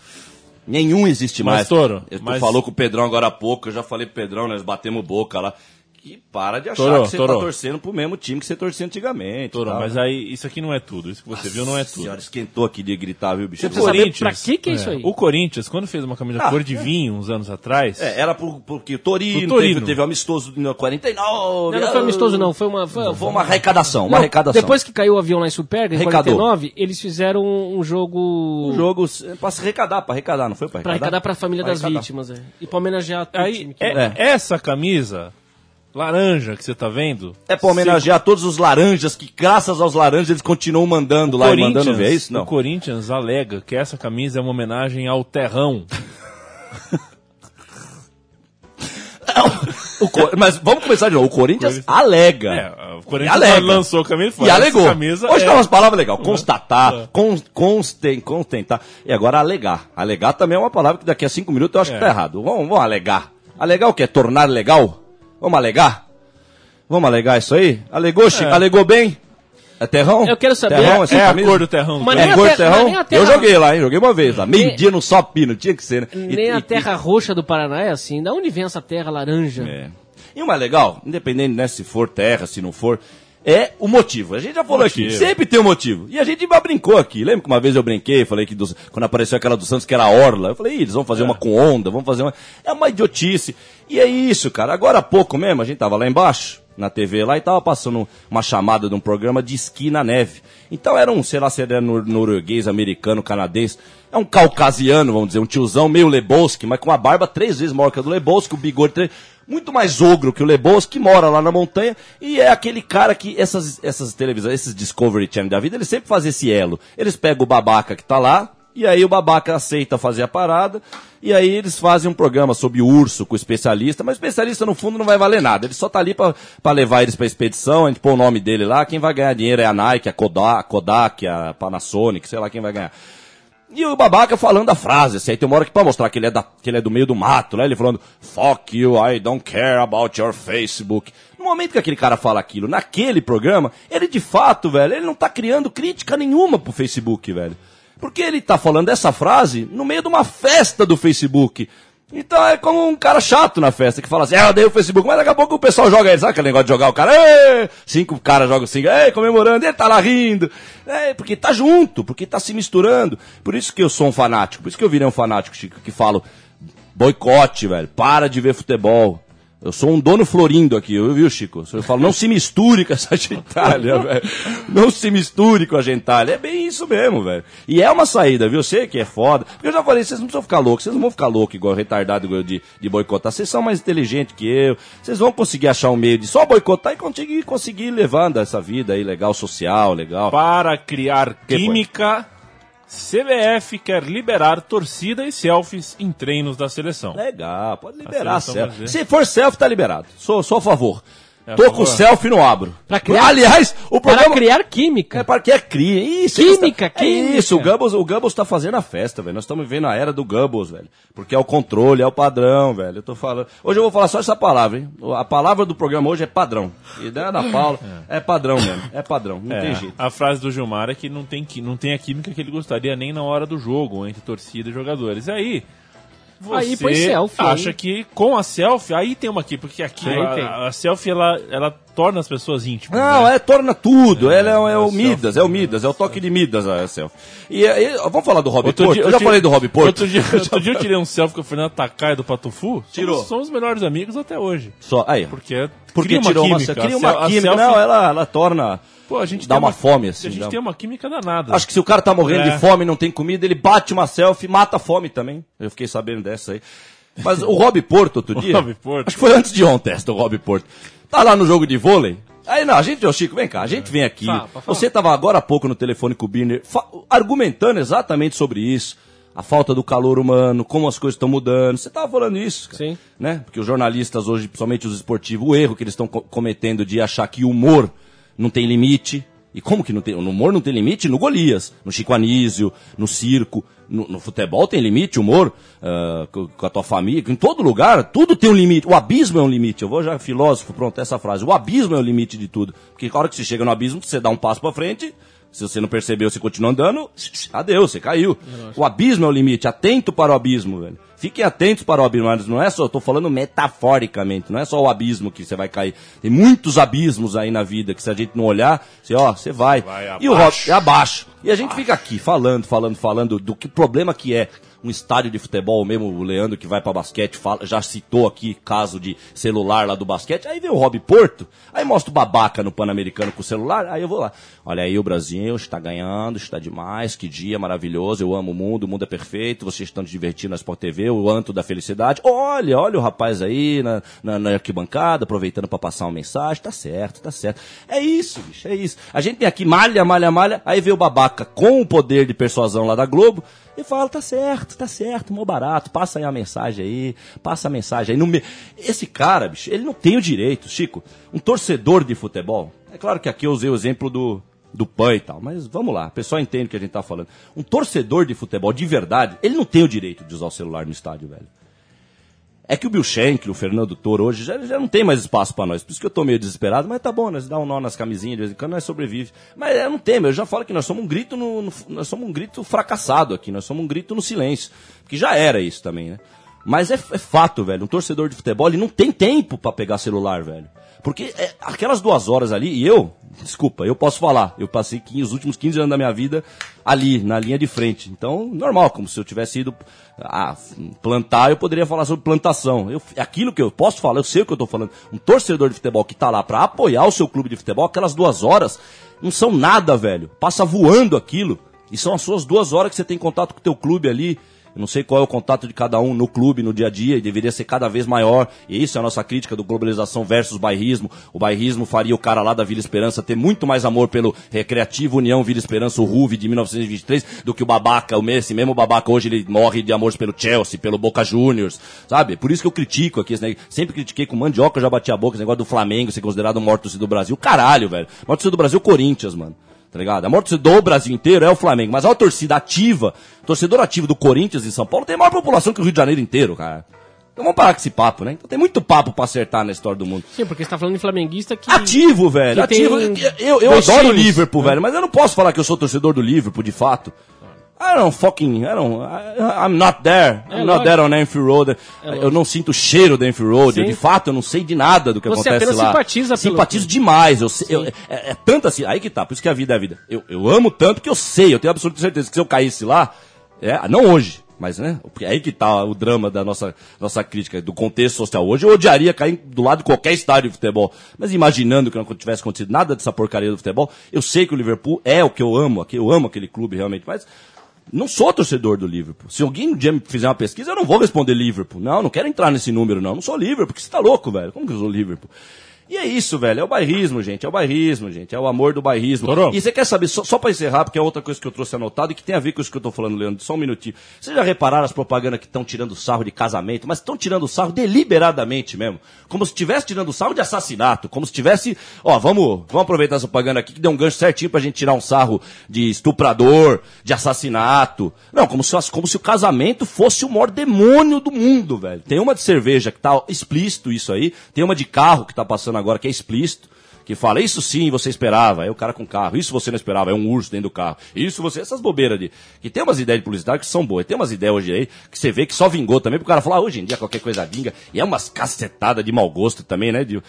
Nenhum existe mais. Mas, Toro, tu mas... falou com o Pedrão agora há pouco, eu já falei pro Pedrão, nós batemos boca lá. Que para de achar Toro, que você Toro. tá torcendo pro mesmo time que você torcia antigamente. Toro, tá? mas aí isso aqui não é tudo. Isso que você viu não é tudo. Senhora, esquentou aqui de gritar, viu, bicho? Você precisa saber pra que que é isso aí. O Corinthians, quando fez uma camisa Ah, cor de vinho uns anos atrás, É, era por- porque o Torino, Torino. Teve, teve o amistoso no 49. Não, não foi amistoso, não. Foi uma. Foi, Foi uma arrecadação, uma Não, arrecadação. Depois que caiu o avião lá em Superga, em Arrecadou. 49, eles fizeram um jogo. Um jogo é, pra se arrecadar, pra arrecadar, não foi pra Pra arrecadar? arrecadar pra família Pra das arrecadar. vítimas, é. E pra homenagear todo o time que- é- essa camisa laranja que você tá vendo, É pra homenagear todos os laranjas que, graças aos laranjas, eles continuam mandando lá e mandando ver, é isso? o Não. Corinthians alega que essa camisa é uma homenagem ao terrão. O Cor- Mas vamos começar de novo. O Corinthians alega. É, o Corinthians alega. lançou a camisa e E alegou. camisa Hoje é... tá umas palavras legais. Constatar, con, consten, constentar. E agora alegar. Alegar também é uma palavra que daqui a cinco minutos eu acho É. que tá errado. Vamos, vamos alegar. Alegar o quê? Tornar legal? Vamos alegar? Vamos alegar isso aí? Alegou, Chico? É. Alegou bem? É terrão? Eu quero saber- Terrão, essa É a cor do terrão. do Mas É a cor terra- terrão? a Eu joguei lá, hein? Joguei uma vez lá. Meio Nem- dia no Só Pino, tinha que ser, né? E- Nem a e- terra roxa do Paraná é assim. Da onde vem essa terra laranja? É. E o mais legal, independente né, se for terra, se não for, é o motivo. A gente já falou aqui, Motivo. sempre tem um motivo. E a gente já brincou aqui. Lembra que uma vez eu brinquei, falei que quando apareceu aquela do Santos que era a Orla, eu falei, Ih, eles vão fazer uma com onda, vão fazer uma. É uma idiotice. E é isso, cara. Agora há pouco mesmo, a gente tava lá embaixo, na TV lá, e tava passando uma chamada de um programa de esqui na neve. Então era um, sei lá se era nor- norueguês, americano, canadense. É um caucasiano, vamos dizer, um tiozão meio Lebowski, mas com uma barba três vezes maior que a do Lebowski, o bigode três muito mais ogro que o Lebowski, que mora lá na montanha, e é aquele cara que essas, essas televisões, esses Discovery Channel da vida, eles sempre fazem esse elo. Eles pegam o babaca que tá lá, e aí o babaca aceita fazer a parada, e aí eles fazem um programa sobre urso com o especialista, mas o especialista no fundo não vai valer nada, ele só tá ali pra levar eles pra expedição, a gente põe o nome dele lá, quem vai ganhar dinheiro é a Nike, a, Kodak, a Panasonic, sei lá quem vai ganhar. E o babaca falando a frase, assim, aí tem uma hora que pra mostrar que ele, é da, que ele é do meio do mato, né? Ele falando, fuck you, I don't care about your Facebook. No momento que aquele cara fala aquilo, naquele programa, ele de fato, velho, ele não tá criando crítica nenhuma pro Facebook, velho. Porque ele tá falando essa frase no meio de uma festa do Facebook. Então é como um cara chato na festa que fala assim, ah, eu odeio o Facebook, mas daqui a pouco o pessoal joga ele, sabe aquele negócio de jogar o cara, "Ê!" cinco caras jogam cinco, Ei, comemorando, ele tá lá rindo, é, porque tá junto, porque tá se misturando. Por isso que eu sou um fanático, por isso que eu virei um fanático, Chico, que falo, boicote, velho, para de ver futebol. Eu sou um dono florindo aqui, viu, Chico? Eu falo, não se misture com essa gentalha, velho. Não se misture com a gentalha. É bem isso mesmo, velho. E é uma saída, viu? Eu sei que é foda. Porque eu já falei, vocês não precisam ficar loucos, vocês não vão ficar loucos igual retardado igual de, de boicotar. Vocês são mais inteligentes que eu. Vocês vão conseguir achar um meio de só boicotar e conseguir, conseguir levando essa vida aí legal, social, legal. Para criar Que foi? CBF quer liberar torcida e selfies em treinos da seleção. Legal, pode liberar selfie. Se for selfie, tá liberado. Sou, sou a favor. É Tô com selfie, não abro. Pra criar- Aliás, o Para programa... criar química. É para que é cria. Isso, Química, isso, tá- química. É isso, o Gubbels, o Gubbels tá fazendo a festa, velho. Nós estamos vivendo a era do Gubbels, velho. Porque é o controle, é o padrão, velho. Eu tô falando. Hoje eu vou falar só essa palavra, hein? A palavra do programa hoje é padrão. E da Ana Paula é padrão mesmo. É padrão, não tem jeito. a frase do Gilmar é que não tem, não tem a química que ele gostaria nem na hora do jogo, entre torcida e jogadores. E aí, você Aí põe selfie, acha aí. que com a selfie, aí tem uma química, porque aqui Aí tem. a, a selfie ela, ela torna as pessoas íntimas. Não, né? é, torna tudo. Ela é, é é o selfie. Midas, é o Midas, é o toque de Midas, a selfie. E, aí, vamos falar do Rob Outro Porto? dia- eu já outro falei dia- do Rob Porto. Outro dia, outro dia eu tirei um selfie com o Fernando Takai do Patufu. Tirou. Somos, somos os melhores amigos até hoje. Só, aí. Porque, Porque cria uma tirou uma, química. cria uma sel- a química. selfie- Não, ela, ela torna. Pô, a gente dá tem uma fome, assim, A gente dá- tem uma química danada. Acho que se o cara tá morrendo É. de fome e não tem comida, ele bate uma selfie, mata a fome também. Eu fiquei sabendo dessa aí. Mas o Rob Porto, outro dia. Rob Porto. Acho que foi antes de ontem do Rob Porto. Tá lá no jogo de vôlei. Aí não, a gente, ô Chico, vem cá, a gente vem aqui. Fala, falar. Você tava agora há pouco no telefone com o Birner, argumentando exatamente sobre isso. A falta do calor humano, como as coisas estão mudando. Você tava falando isso, cara. Sim. Né? Porque os jornalistas hoje, principalmente os esportivos, o erro que eles estão co- cometendo de achar que o humor não tem limite. E como que não tem? No humor não tem limite? No Golias, no Chico Anísio, no circo, no, no futebol tem limite, humor, ah, com, a tua família, em todo lugar, tudo tem um limite. O abismo é um limite. Eu vou já, filósofo, pronto, essa frase. O abismo é o limite de tudo. Porque a hora que você chega no abismo, você dá um passo pra frente, se você não percebeu, você continua andando, adeus, você caiu. O abismo é o limite, atento para o abismo, velho. Fiquem atentos para o abismo, mas não é só, eu tô falando metaforicamente, não é só o abismo que você vai cair. Tem muitos abismos aí na vida que se a gente não olhar, você, ó, você vai. Vai e o Rob, abaixo. é abaixo. E a gente fica aqui falando, falando, falando do que problema que é um estádio de futebol, mesmo o Leandro que vai pra basquete, fala, já citou aqui caso de celular lá do basquete, aí vem o Rob Porto, aí mostra o babaca no Pan-Americano com o celular, aí eu vou lá. Olha aí o Brasil está ganhando, está demais, que dia maravilhoso, eu amo o mundo, o mundo é perfeito, vocês estão divertindo na Sport TV, o anto da felicidade. Olha, olha o rapaz aí na, na, na arquibancada, aproveitando para passar uma mensagem, tá certo, tá certo. É isso, bicho, é isso. A gente tem aqui malha, malha, malha, aí vê o babaca com o poder de persuasão lá da Globo, e fala, tá certo, tá certo, mó barato, passa aí a mensagem aí, passa a mensagem aí. Me... Esse cara, bicho, ele não tem o direito, Chico, um torcedor de futebol, é claro que aqui eu usei o exemplo do, do PAN e tal, mas vamos lá, o pessoal entende o que a gente tá falando. Um torcedor de futebol de verdade, ele não tem o direito de usar o celular no estádio, velho. É que o Bill Schenck, o Fernando Toro hoje já, já não tem mais espaço pra nós. Por isso que eu tô meio desesperado, mas tá bom, nós dá um nó nas camisinhas de vez em quando, nós sobrevive. Mas é, não tem, eu já falo que nós somos um grito no, no- nós somos um grito fracassado aqui, nós somos um grito no silêncio. Que já era isso também, né? Mas é, é fato, velho, um torcedor de futebol, ele não tem tempo pra pegar celular, velho. Porque é, aquelas duas horas ali, e eu, desculpa, eu posso falar, eu passei 15 os últimos 15 anos da minha vida ali, na linha de frente. Então, normal, como se eu tivesse ido ah, plantar, eu poderia falar sobre plantação. Eu, aquilo que eu posso falar, eu sei o que eu tô falando. Um torcedor de futebol que tá lá pra apoiar o seu clube de futebol, aquelas duas horas não são nada, velho. Passa voando aquilo. E são as suas duas horas que você tem contato com o teu clube ali. Eu não sei qual é o contato de cada um no clube, no dia a dia, e deveria ser cada vez maior. E isso é a nossa crítica do globalização versus bairrismo. O bairrismo faria o cara lá da Vila Esperança ter muito mais amor pelo Recreativo União Vila Esperança, o RUV de 1923, do que o babaca, o Messi, mesmo babaca hoje ele morre de amor pelo Chelsea, pelo Boca Juniors, sabe? Por isso que eu critico aqui, esse negócio. sempre critiquei com mandioca, eu já bati a boca, esse negócio do Flamengo ser considerado o maior torcedor do Brasil. Caralho, velho. O maior do Brasil o Corinthians, mano tá ligado? A maior torcida do Brasil inteiro é o Flamengo, mas a torcida ativa, torcedor ativo do Corinthians em São Paulo tem a maior população que o Rio de Janeiro inteiro, cara. Então vamos parar com esse papo, né? Então tem muito papo pra acertar na história do mundo. Sim, porque você tá falando de flamenguista que. Ativo, velho, que ativo. Eu, eu adoro o Liverpool, né? velho, mas eu não posso falar que eu sou torcedor do Liverpool, de fato. I don't fucking, I don't, I, I'm not there. É, I'm not lógico. there on Enfield Road. eu não sinto o cheiro da Enfield Road. Sim. Eu, de fato, eu não sei de nada do que Você acontece lá. simpatiza pelo- Simpatizo demais. Eu, eu- é, é tanto assim, aí que tá, por isso que a vida é a vida. Eu, eu amo tanto que eu sei, eu tenho absoluta certeza que se eu caísse lá, é, não hoje, mas né, porque é aí que tá o drama da nossa, nossa crítica, do contexto social. Hoje eu odiaria cair do lado de qualquer estádio de futebol, mas imaginando que não tivesse acontecido nada dessa porcaria do futebol, eu sei que o Liverpool é o que eu amo, eu amo aquele clube realmente, mas não sou torcedor do Liverpool. Se alguém um dia me fizer uma pesquisa, eu não vou responder Liverpool. Não, não quero entrar nesse número, não. Não sou Liverpool, porque você tá louco, velho. Como que eu sou Liverpool? E é isso, velho. É o bairrismo, gente. É o bairrismo, gente. É o amor do bairrismo. Torou. E você quer saber, só, só pra encerrar, porque é outra coisa que eu trouxe anotado e que tem a ver com isso que eu tô falando, Leandro. Só um minutinho. Vocês já repararam as propagandas que estão tirando sarro de casamento, mas estão tirando sarro deliberadamente mesmo. Como se estivesse tirando sarro de assassinato. Como se tivesse. Ó, vamos, vamos aproveitar essa propaganda aqui que deu um gancho certinho pra gente tirar um sarro de estuprador, de assassinato. Não, como se, como se o casamento fosse o maior demônio do mundo, velho. Tem uma de cerveja que tá explícito isso aí. Tem uma de carro que tá passando agora que é explícito. Que fala, isso sim você esperava, é o cara com carro, isso você não esperava, é um urso dentro do carro, isso você, essas bobeiras de. Que tem umas ideias de publicidade que são boas, tem umas ideias hoje aí que você vê que só vingou também, pro cara falar, ah, hoje em dia qualquer coisa vinga, e é umas cacetadas de mau gosto também, né? De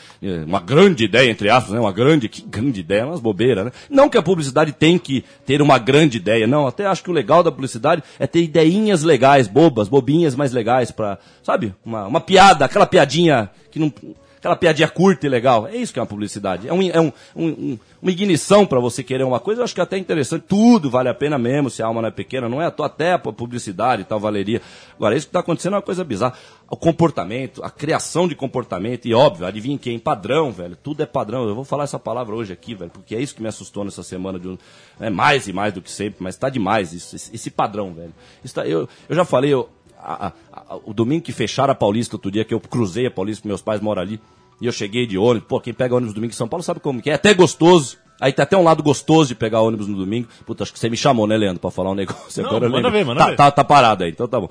uma grande ideia, entre aspas, né? Uma grande, que grande ideia, umas bobeiras, né? Não que a publicidade tem que ter uma grande ideia, não, até acho que o legal da publicidade é ter ideinhas legais, bobas, bobinhas mais legais pra, sabe? Uma, uma piada, aquela piadinha que não aquela piadinha curta e legal. É isso que é uma publicidade. É, um, é um, um- um- uma ignição para você querer uma coisa. Eu acho que é até interessante. Tudo vale a pena mesmo, se a alma não é pequena. Não é à toa, até a publicidade e tal valeria. Agora, isso que está acontecendo é uma coisa bizarra. O comportamento, a criação de comportamento. E óbvio, adivinha quem? Padrão, velho. Tudo é padrão. Eu vou falar essa palavra hoje aqui, velho, porque é isso que me assustou nessa semana. De, um- é mais e mais do que sempre, mas está demais isso, esse, esse padrão, velho. Isso tá- eu, eu já falei, eu, a- a- o domingo que fecharam a Paulista outro dia, que eu cruzei a Paulista, meus pais moram ali, e eu cheguei de ônibus, pô, quem pega ônibus domingo em São Paulo sabe como que é, é até gostoso. Aí tem até um lado gostoso de pegar ônibus no domingo. Puta, acho que você me chamou, né, Leandro, pra falar um negócio. Não, Agora manda lembro. ver, manda tá, ver. Tá, tá parado aí, então tá bom.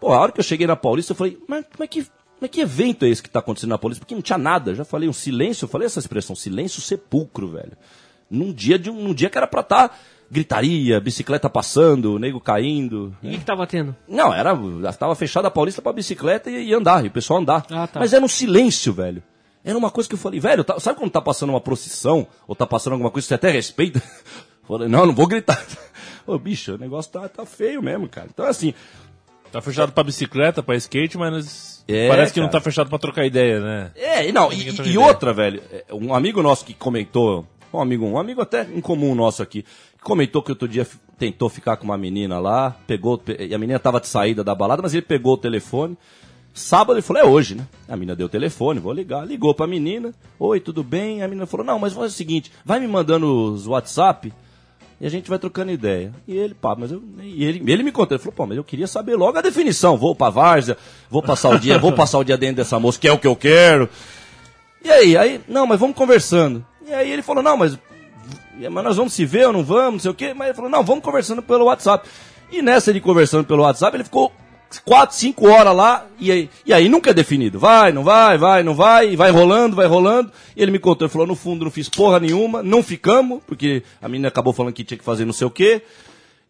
Pô, a hora que eu cheguei na Paulista, eu falei, mas como é que, como é que evento é esse que tá acontecendo na Paulista? Porque não tinha nada. Já falei um silêncio, eu falei essa expressão, silêncio sepulcro, velho. Num dia, de um, num dia que era pra estar gritaria, bicicleta passando, nego caindo. E o que, que tava tendo? Não, era. Tava fechada a Paulista pra bicicleta e, e andar, e o pessoal andar. Ah, tá. Mas era um silêncio, velho. Era uma coisa que eu falei, velho, tá- sabe quando tá passando uma procissão, ou tá passando alguma coisa que você até respeita? Falei, não, não vou gritar. Ô, bicho, o negócio tá, tá feio mesmo, cara. Então, assim, Tá fechado pra bicicleta, pra skate, mas É, parece que não cara. tá fechado pra trocar ideia, né? É, e não, e, e outra, velho, é, um amigo nosso que comentou, um amigo, um amigo até em comum nosso aqui, comentou que outro dia tentou ficar com uma menina lá, pegou, pe- e a menina tava de saída da balada, mas ele pegou o telefone. Sábado ele falou, é hoje, né? A menina deu o telefone, vou ligar. Ligou pra menina, oi, tudo bem? A menina falou, não, mas faz o seguinte, vai me mandando os WhatsApp e a gente vai trocando ideia. E ele, pá, mas eu. E ele, ele me contou, ele falou, pô, mas eu queria saber logo a definição. Vou pra várzea, vou passar o dia, vou passar o dia dentro dessa moça, que é o que eu quero. E aí, aí, não, mas vamos conversando. E aí ele falou, não, mas, mas nós vamos se ver ou não vamos, não sei o quê. Mas ele falou, não, vamos conversando pelo WhatsApp. E nessa de conversando pelo WhatsApp, ele ficou quatro, cinco horas lá, e aí, e aí nunca é definido. Vai, não vai, vai, não vai, vai rolando, vai rolando. E ele me contou, ele falou, no fundo não fiz porra nenhuma, não ficamos, porque a menina acabou falando que tinha que fazer não sei o quê.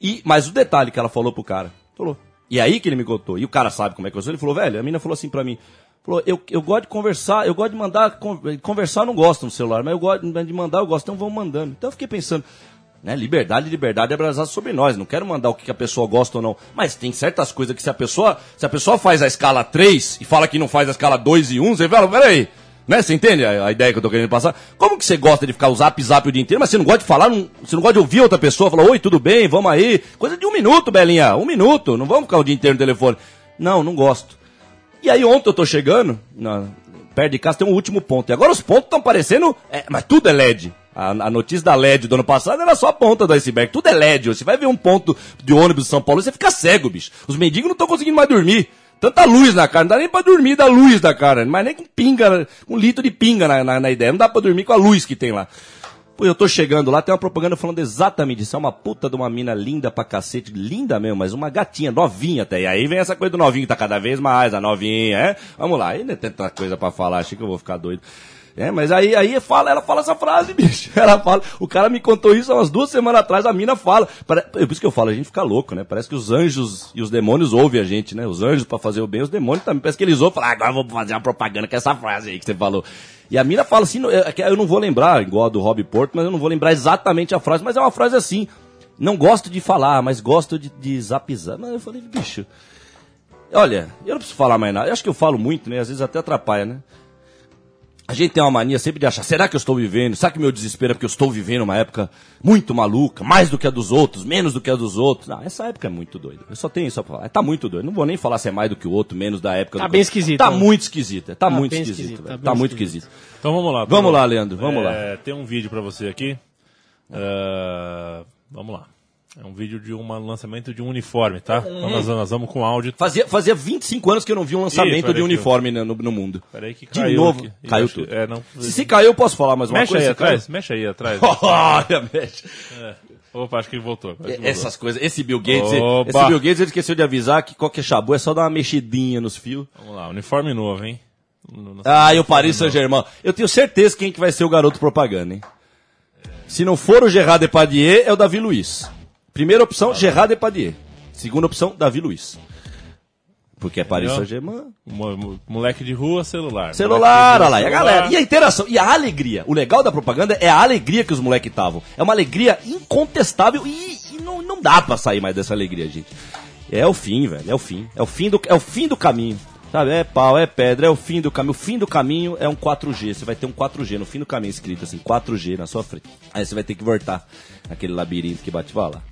E, mas o detalhe que ela falou pro cara, falou. E aí que ele me contou, e o cara sabe como é que eu sou, ele falou, velho, a menina falou assim pra mim, falou, eu, eu gosto de conversar, eu gosto de mandar, con- conversar não gosto no celular, mas eu gosto de mandar, eu gosto, então vamos mandando. Então eu fiquei pensando, né, liberdade, liberdade é abraçar sobre nós, não quero mandar o que que a pessoa gosta ou não, mas tem certas coisas que se a pessoa, se a pessoa faz a escala 3 e fala que não faz a escala 2 e 1, você fala, peraí, né? Você entende a, a ideia que eu tô querendo passar? Como que você gosta de ficar o zap zap o dia inteiro, mas você não gosta de falar, não- você não gosta de ouvir outra pessoa, falar, oi, tudo bem, vamos aí. Coisa de um minuto, Belinha, um minuto, não vamos ficar o dia inteiro no telefone. Não, não gosto. E aí ontem eu tô chegando, na, perto de casa tem um último ponto. E agora os pontos estão parecendo. é, mas tudo é LED. A, a notícia da LED do ano passado era só a ponta do iceberg. Tudo é LED. Você vai ver um ponto de ônibus em São Paulo, você fica cego, bicho. Os mendigos não estão conseguindo mais dormir. Tanta luz na cara, não dá nem pra dormir da luz da cara. Mas nem com pinga, com litro de pinga na, na, na ideia. Não dá pra dormir com a luz que tem lá. Pô, eu tô chegando lá, tem uma propaganda falando exatamente disso. É uma puta de uma mina linda pra cacete, linda mesmo, mas uma gatinha, novinha até. E aí vem essa coisa do novinho, que tá cada vez mais, a novinha, é? Vamos lá, ainda tem tanta coisa pra falar, achei que eu vou ficar doido. É, mas aí, aí fala, ela fala essa frase, bicho. Ela fala, o cara me contou isso há umas duas semanas atrás, a mina fala. É por isso que eu falo, a gente fica louco, né? Parece que os anjos e os demônios ouvem a gente, né? Os anjos pra fazer o bem, os demônios também. Parece que eles ouvem e ah, agora vou fazer uma propaganda com essa frase aí que você falou. E a mina fala assim, é que eu não vou lembrar, igual a do Rob Porto, mas eu não vou lembrar exatamente a frase, mas é uma frase assim. Não gosto de falar, mas gosto de, de zapizar. Mas eu falei, bicho. Olha, eu não preciso falar mais nada. Eu acho que eu falo muito, né? Às vezes até atrapalha, né? A gente tem uma mania sempre de achar, será que eu estou vivendo? Será que meu desespero é porque eu estou vivendo uma época muito maluca, mais do que a dos outros, menos do que a dos outros? Não, essa época é muito doida. Eu só tenho isso pra falar. Tá muito doido. Não vou nem falar se é mais do que o outro, menos da época Tá do bem que- esquisito, Tá né? muito esquisito. Tá, muito bem esquisito. esquisito, velho. tá Tá, muito esquisito. esquisito. Então vamos lá. Vamos lá, Leandro, vamos É, Tem um vídeo pra você aqui. É, vamos lá. É um vídeo de um lançamento de um uniforme, tá? Então nós, nós vamos com áudio. Fazia, fazia 25 anos que eu não vi um lançamento peraí de uniforme né, no, no mundo. Peraí que De caiu novo, aqui. Eu caiu acho tudo. É, não. Se, se caiu, eu posso falar mais uma Mexe coisa? aí atrás, mexe aí atrás. Olha, mexe. É. Opa, acho que ele voltou. acho que voltou. Essas coisas, esse Bill Gates, Oba. esse Bill Gates ele esqueceu de avisar que qualquer chabu é só dar uma mexidinha nos fios. Vamos lá, uniforme novo, hein? No- no- Ah, e o Paris Saint-Germain. Eu tenho certeza quem que vai ser o garoto propaganda, hein? Se não for o Gerard Depardieu, é o Davi Luiz. Primeira opção, Gerard Depardieu. Segunda opção, Davi Luiz. Porque é Paris? Saint-Germain. Mo- mo- Moleque de rua, celular. Celular, olha lá, e a galera. E a interação, e a alegria. O legal da propaganda é a alegria que os moleques estavam. É uma alegria incontestável e, e não, não dá pra sair mais dessa alegria, gente. É o fim, velho, é o fim. É o fim do, é o fim do caminho. Sabe, é pau, é pedra, é o fim do caminho. O fim do caminho é um 4G. Você vai ter um 4G no fim do caminho escrito assim, 4G na sua frente. Aí você vai ter que voltar naquele labirinto que bate lá.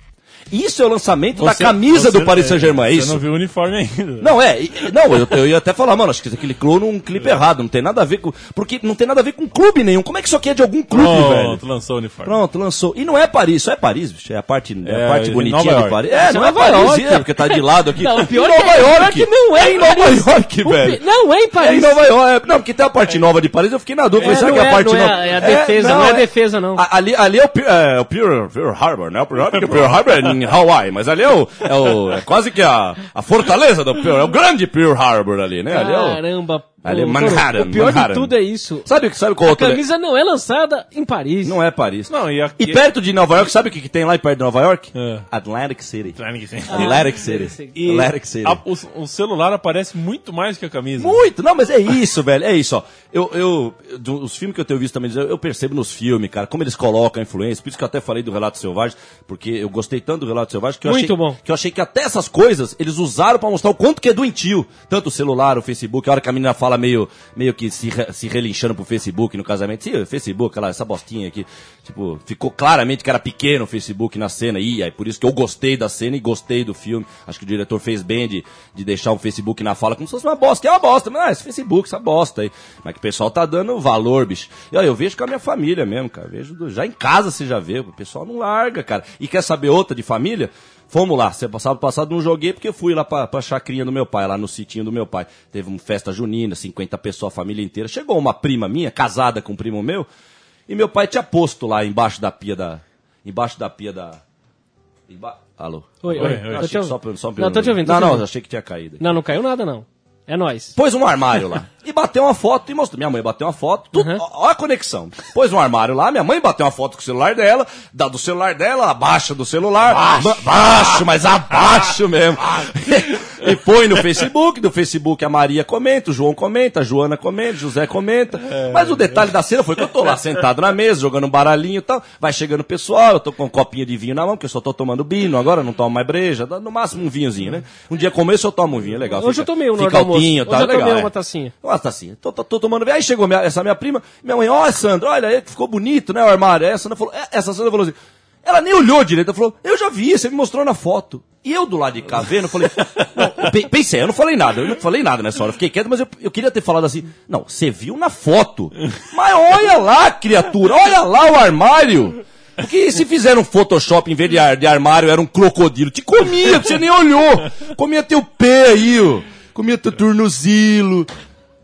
Isso é o lançamento da Você- camisa você- do Paris Saint-Germain, é Você isso? não viu o uniforme ainda. Não, é. Não, eu, eu ia até falar, mano, acho que você clicou num clipe errado. Não tem nada a ver com. Porque não tem nada a ver com clube nenhum. Como é que isso aqui é de algum clube, velho? Pronto, lançou o uniforme. Pronto, lançou. E não é Paris, só é Paris, bicho. É a parte, é É, a parte em bonitinha de York. Paris. É, não é é Nova Paris, York. é, porque tá de lado aqui. Não, o pior em é que Nova é- York. pior que não é É em Nova Paris. York, O velho. pi- Não, é em É em Paris. Nova York. Não, porque tem a parte nova de Paris, eu fiquei na dúvida. É, será não que é a é- parte não é nova? é a defesa, não é a defesa, não. Ali, ali é o, é, Pearl Harbor, né? O Pearl Harbor é em Hawaii, mas ali é o, é o é quase que a, a fortaleza do Pearl, é o grande Pearl Harbor ali, né? Ali é o. Ali é Manhattan, O pior Manhattan. de tudo é isso. sabe, sabe qual A outro... camisa não é lançada em Paris. Não é Paris. Não, e aqui... E perto de Nova York, sabe o que, que tem lá perto de Nova York? É. Atlantic City. E- Atlantic City. E Atlantic City. a- o, o celular aparece muito mais que a camisa. Muito, não, mas é isso, velho, é isso, ó. Eu, eu, filmes que eu tenho visto também, eu, eu percebo nos filmes, cara, como eles colocam a influência, por isso que eu até falei do Relato Selvagem, porque eu gostei tanto do Relato Selvagem que eu Muito achei, bom. que eu achei que até essas coisas eles usaram pra mostrar o quanto que é doentio. Tanto o celular, o Facebook, a hora que a menina fala meio, meio que se, se relinchando pro Facebook no casamento. Sim, Facebook, aquela, essa bostinha aqui, tipo, ficou claramente que era pequeno o Facebook na cena, e aí por isso que eu gostei da cena e gostei do filme. Acho que o diretor fez bem de, de deixar o Facebook na fala como se fosse uma bosta, é uma bosta, mas ah, esse Facebook, essa bosta aí. Mas que o pessoal tá dando valor, bicho. E olha, eu vejo com a minha família mesmo, cara. Vejo do- já em casa você já vê, o pessoal não larga, cara. E quer saber outra de família? Fomos lá, sábado passado não joguei porque eu fui lá pra, pra chacrinha do meu pai, lá no sitinho do meu pai. Teve uma festa junina, 50 pessoas, a família inteira. Chegou uma prima minha, casada com um primo meu, e meu pai tinha posto lá embaixo da pia da. Embaixo da pia da. Emba... Alô? Oi, Oi, oi. oi. Achei só só pra- Não, tô te ouvindo. Não, não, ouvindo. achei que tinha caído. Não, não caiu nada, não. É nóis. Pôs um armário lá. E bateu uma foto e mostrou. Minha mãe bateu uma foto. Tudo, Uhum. ó, ó a conexão. Pôs um armário lá, minha mãe bateu uma foto com o celular dela, dá do celular dela, abaixa do celular. Baixo, baixo mas abaixo mesmo. e põe no Facebook, do Facebook a Maria comenta, o João comenta, a Joana comenta, José comenta. Mas o detalhe da cena foi que eu tô lá sentado na mesa, jogando um baralhinho e tal. Vai chegando o pessoal, eu tô com um copinho de vinho na mão, porque eu só tô tomando bino, agora não tomo mais breja, no máximo um vinhozinho, né? Um dia como esse eu tomo um vinho, é legal. Hoje eu tomei um fica altinho, Hoje tá eu tomei legal. uma é. tacinha. Uma tacinha. Tô, tô, tô tomando vinho. Aí chegou minha- essa minha prima, minha mãe, ó, Sandra, olha aí, ficou bonito, né, o armário. Aí a Sandra falou, é, essa Sandra falou assim, ela nem olhou direito, ela falou, eu já vi, você me mostrou na foto. E eu do lado de cá vendo, eu falei, não, eu pe- pensei, eu não falei nada, eu não falei nada nessa hora, eu fiquei quieto, mas eu, eu queria ter falado assim, não, você viu na foto. Mas olha lá, criatura, olha lá o armário. Porque se fizeram um Photoshop em vez de, ar- de armário, era um crocodilo. Te comia, você nem olhou. Comia teu pé aí, ó. Comia teu tornozilo.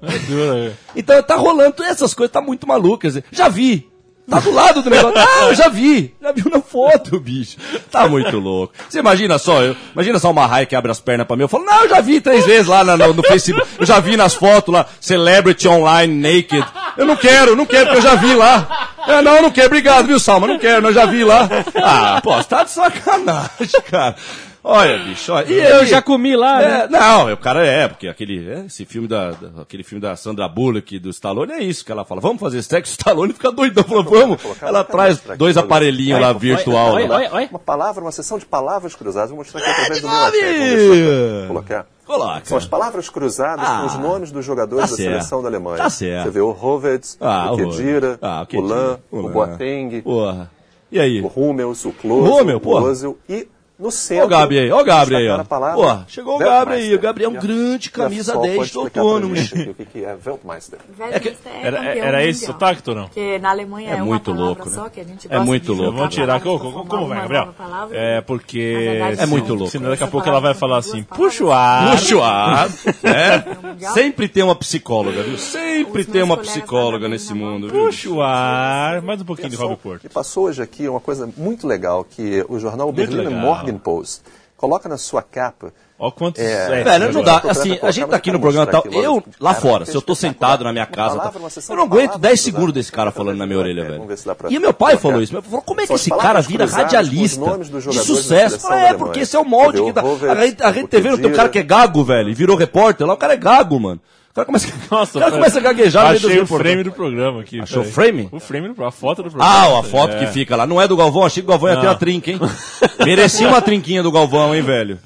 É duro, é. Então tá rolando essas coisas, tá muito dizer, já vi. Tá do lado do negócio. Ah, eu já vi. Já viu na foto, bicho. Tá muito louco. Você imagina só, eu, imagina só uma raia que abre as pernas pra mim. Eu falo, não, eu já vi três vezes lá na- no, no Facebook. Eu já vi nas fotos lá, Celebrity Online Naked. Eu não quero, não quero, porque eu já vi lá. É, não, eu não quero, obrigado, viu, Salma? Não quero, eu já vi lá. Ah, pô, você tá de sacanagem, cara. Olha, bicho, olha. E Eu já comi lá, né? é, não, o cara é, porque aquele, é, esse filme da, da- aquele filme da Sandra Bullock do Stallone é isso que ela fala. Vamos fazer sexo, o Stallone fica doidão, falou, vamos. Ela traz dois aparelhinhos lá virtual. Olha, lá. olha, olha. Uma palavra, uma sessão de palavras cruzadas. Vou mostrar aqui através do meu nome! iPad. Colocar. Coloca. São as palavras cruzadas Ah, com os nomes dos jogadores tá da certo. seleção da Alemanha. Tá certo. Você vê o Hoveds, Ah, o Kedira, Ah, o o Kedira, Lan, o. Boateng, Porra. E aí? o Hummels, o Klose, Hummel, o. Ozil e no Ó centro... o Gabi aí, ó o Gabi aí, ó. Porra, chegou o Gabi aí. O Gabi é um grande camisa Sol 10 pode do aqui O que que é Weltmeister? Weltmeister é Era, era esse sotaque, ou não? Porque na Alemanha É é, uma muito palavra louco, né? só que a gente É muito de louco. Vamos tirar. Como, como, vai, Gabriel? É porque. verdade, É muito louco. Senão daqui a pouco ela vai falar assim: puxa o ar. Puxa o ar? Mundial. Sempre tem uma psicóloga, viu? Sempre tem uma psicóloga nesse mundo? Puxa o ar. Mais um pouquinho de Rob Porto. E passou hoje aqui uma coisa muito legal que o jornal Berliner legal. Morgenpost coloca na sua capa. Ó, quantos. É, é, Velho, não dá. Assim, a gente tá aqui no programa e tal. aqui, Eu, lá cara, fora, se eu tô sentado na minha casa, palavra, tá, eu não aguento palavras 10 cruzadas. segundos desse cara falando na minha orelha, velho. E o meu pai falou isso. Ele falou, como é que esse cara vira radialista de sucesso? é, porque Alemanha. esse é o molde que dá. o A Rede, a Rede o TV não tem um cara que é gago, velho, e virou repórter lá, o cara é gago, mano. Cara começa, Nossa, o cara começa a gaguejar Achei o frame do programa aqui. Achou o frame? O frame do programa. A foto do programa. Ah, a foto É. que fica lá. Não é do Galvão, achei que o Galvão ia ter uma trinca, hein? Merecia uma trinquinha do Galvão, hein, velho?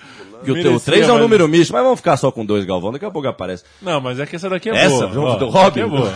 Que o, teu, Merecia, 3 é um número misto, mas vamos ficar só com dois Galvão, daqui a pouco aparece. Não, mas é que essa daqui é Essa, boa. Ó, do essa Robin. É boa.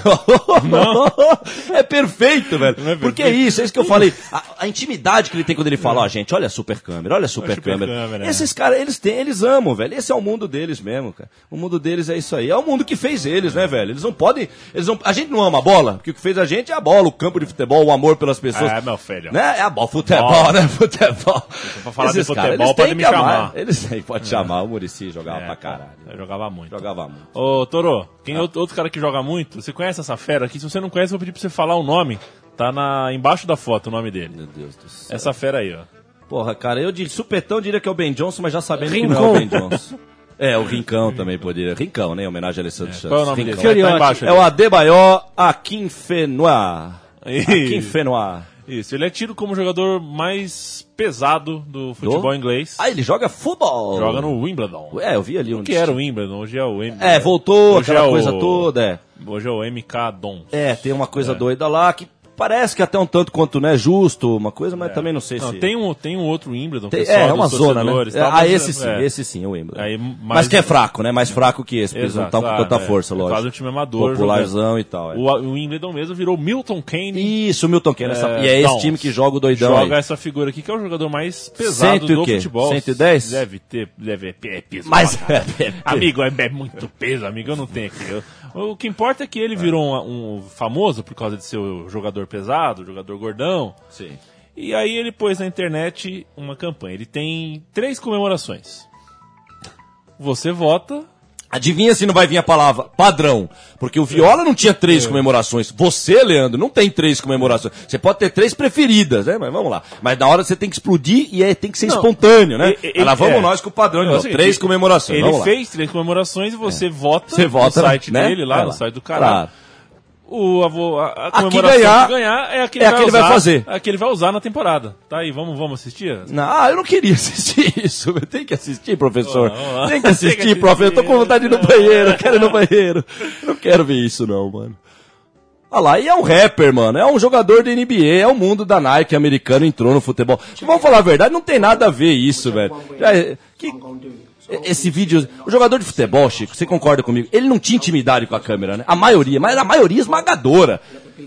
é perfeito, velho. É Porque é perfeito? isso, é isso que eu falei. A, a intimidade que ele tem quando ele fala, ó, gente, olha a super câmera, olha a super, super câmera. câmera, é. Esses caras, eles têm, eles amam, velho. Esse é o mundo deles mesmo, cara. O mundo deles é isso aí. É o mundo que fez eles, né, velho? Eles não podem, eles não, a gente não ama a bola, porque o que fez a gente é a bola, o campo de futebol, o amor pelas pessoas. É, meu filho. Né? É a bola, futebol, Bola. né? Futebol. pra falar de Esses caras, futebol, eles pode me que amar. chamar. Eles têm, pode chamar. O Murici jogava É, pra caralho. Eu jogava muito. Jogava muito. Ô, Toro, quem é outro, outro cara que joga muito? Você conhece essa fera aqui? Se você não conhece, eu vou pedir pra você falar o nome. Tá na, embaixo da foto o nome dele. Meu Deus do céu. Essa fera aí, ó. Porra, cara, eu de supetão diria que é o Ben Johnson, mas já sabendo que não é o Ben Johnson. É, o Rincão também poderia. Rincão, né? Em homenagem a Alessandro Santos. Qual é o nome Rincão. dele? Tá embaixo É o Adebayor Akinfenwa. Isso. Isso, ele é tido como o jogador mais pesado do futebol inglês. Ah, ele joga futebol. Joga no Wimbledon. É, eu vi ali. O que era o Wimbledon? Hoje é o M. É, voltou, Hoje aquela é o- coisa toda, é. Hoje é o MK Dons. É, tem uma coisa doida lá que parece que até um tanto quanto não é justo, uma coisa, mas também não sei Não, se... tem um, tem um outro Wimbledon. Tem- só é, é uma zona, né? É, tal, ah, esse sim, é. esse sim, eu lembro. Aí, mas, mas- que é fraco, né? Mais fraco que esse, porque eles não estão com ah, tanta é. força, É lógico. quase um time amador Popularzão e tal. é. O, o Wimbledon mesmo virou Milton Kane. Isso, o Milton Kane. essa- É, e é esse time que joga o doidão Joga aí. essa figura aqui, que é o jogador mais pesado Cento o do futebol. 110? Deve ter, deve é peso. Mas- amigo, é, é muito peso, amigo, eu não tenho aqui. O que importa é que ele virou um, um famoso por causa de ser jogador pesado, jogador gordão. Sim. E aí ele pôs na internet uma campanha. Ele tem três comemorações. Você vota. Adivinha se não vai vir a palavra padrão. Porque o Viola não tinha três É. comemorações. Você, Leandro, não tem três comemorações. Você pode ter três preferidas, né? Mas vamos lá. Mas na hora você tem que explodir e é, tem que ser Não, espontâneo, né? e- e- Mas lá vamos é. nós com o padrão de É seguinte, Três comemorações. Ele vamos lá. fez três comemorações e você vota Você vota, no site né? dele, lá Vai no lá. site do canal. Claro. O, avô, a, a comemoração que ganhar, ganhar é a que ele, é vai, que ele vai usar, fazer. É a que ele vai usar na temporada. Tá aí, vamos, vamos assistir? Não, ah, eu não queria assistir isso. Tem que assistir, professor. Lá. Tem que assistir, assistir. prof. Eu tô com vontade de ir no banheiro. Eu quero ir no banheiro. Eu não quero ver isso, não, mano. Olha lá, e é um rapper, mano. É um jogador da NBA. É o mundo da Nike americano entrou no futebol. Vamos falar a verdade, não tem nada a ver isso, velho. Já é- que- esse vídeo. O jogador de futebol, Chico, você concorda comigo? Ele não tinha intimidade com a câmera, né? A maioria, mas a maioria esmagadora.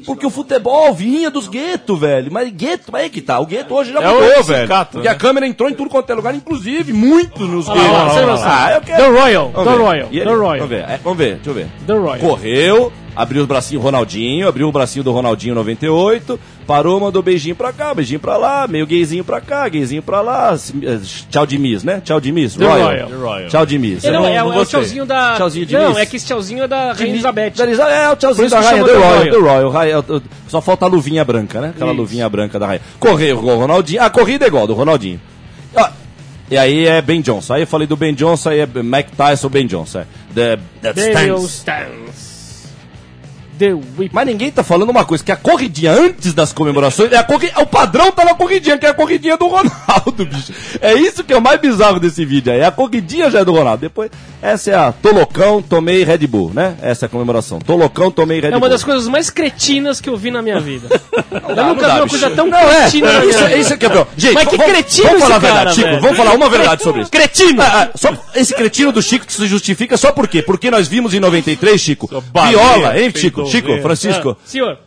Porque o futebol vinha dos guetos, velho. Mas gueto, mas aí que tá. O gueto hoje já É mudou, velho. sindicato, Porque né? a câmera entrou em tudo quanto é lugar, inclusive muito nos lá, guetos. Ah, eu quero. The Royal, Vamos The ver. Royal, The Royal. Vamos ver, é, vamos ver, deixa eu ver. The Royal. Correu, Abriu os bracinhos Ronaldinho, abriu o bracinho do Ronaldinho 98, parou, mandou beijinho pra cá, beijinho pra lá, meio gayzinho pra cá, gayzinho pra lá. eh, Tchau de Miss, né? Tchau de Miss. The Royal. The Royal. Tchau de Miss. Não, É, é, o- é o tchauzinho da. Tchauzinho de Não, Miss. é que esse tchauzinho é da Rainha Elizabeth. Da Elisa- É, o tchauzinho da rainha, The Royal, Royal. The Royal. Só falta a luvinha branca, né? Aquela Isso. luvinha branca da rainha. Correu com o Ronaldinho. A corrida é igual, do Ronaldinho. Ah, e aí é Ben Johnson. Aí eu falei do Ben Johnson, aí é Mike Tyson, Ben Johnson. É. The, the. Stans. The Whip. Mas ninguém tá falando uma coisa, que a corridinha antes das comemorações, é a corri... o padrão tá na corridinha, que é a corridinha do Ronaldo, bicho. É isso que é o mais bizarro desse vídeo aí. A corridinha já é do Ronaldo. Depois, essa é a Tolocão, tomei Red Bull, né? Essa é a comemoração. Tolocão, tomei Red É Bull. uma das coisas mais cretinas que eu vi na minha vida. eu dá, nunca não dá, vi uma bicho. coisa tão Não, é, cretina na minha isso, vida. isso é que é pior. Gente, Mas que vamos- cretino vamos falar a verdade, Chico. velho. Vamos falar uma verdade sobre isso. Cretino! Ah, ah, só, esse cretino do Chico se justifica só por quê? Porque nós vimos em 93, Chico, Viola, hein, Chico? Chico. Francisco? Ah, senhor.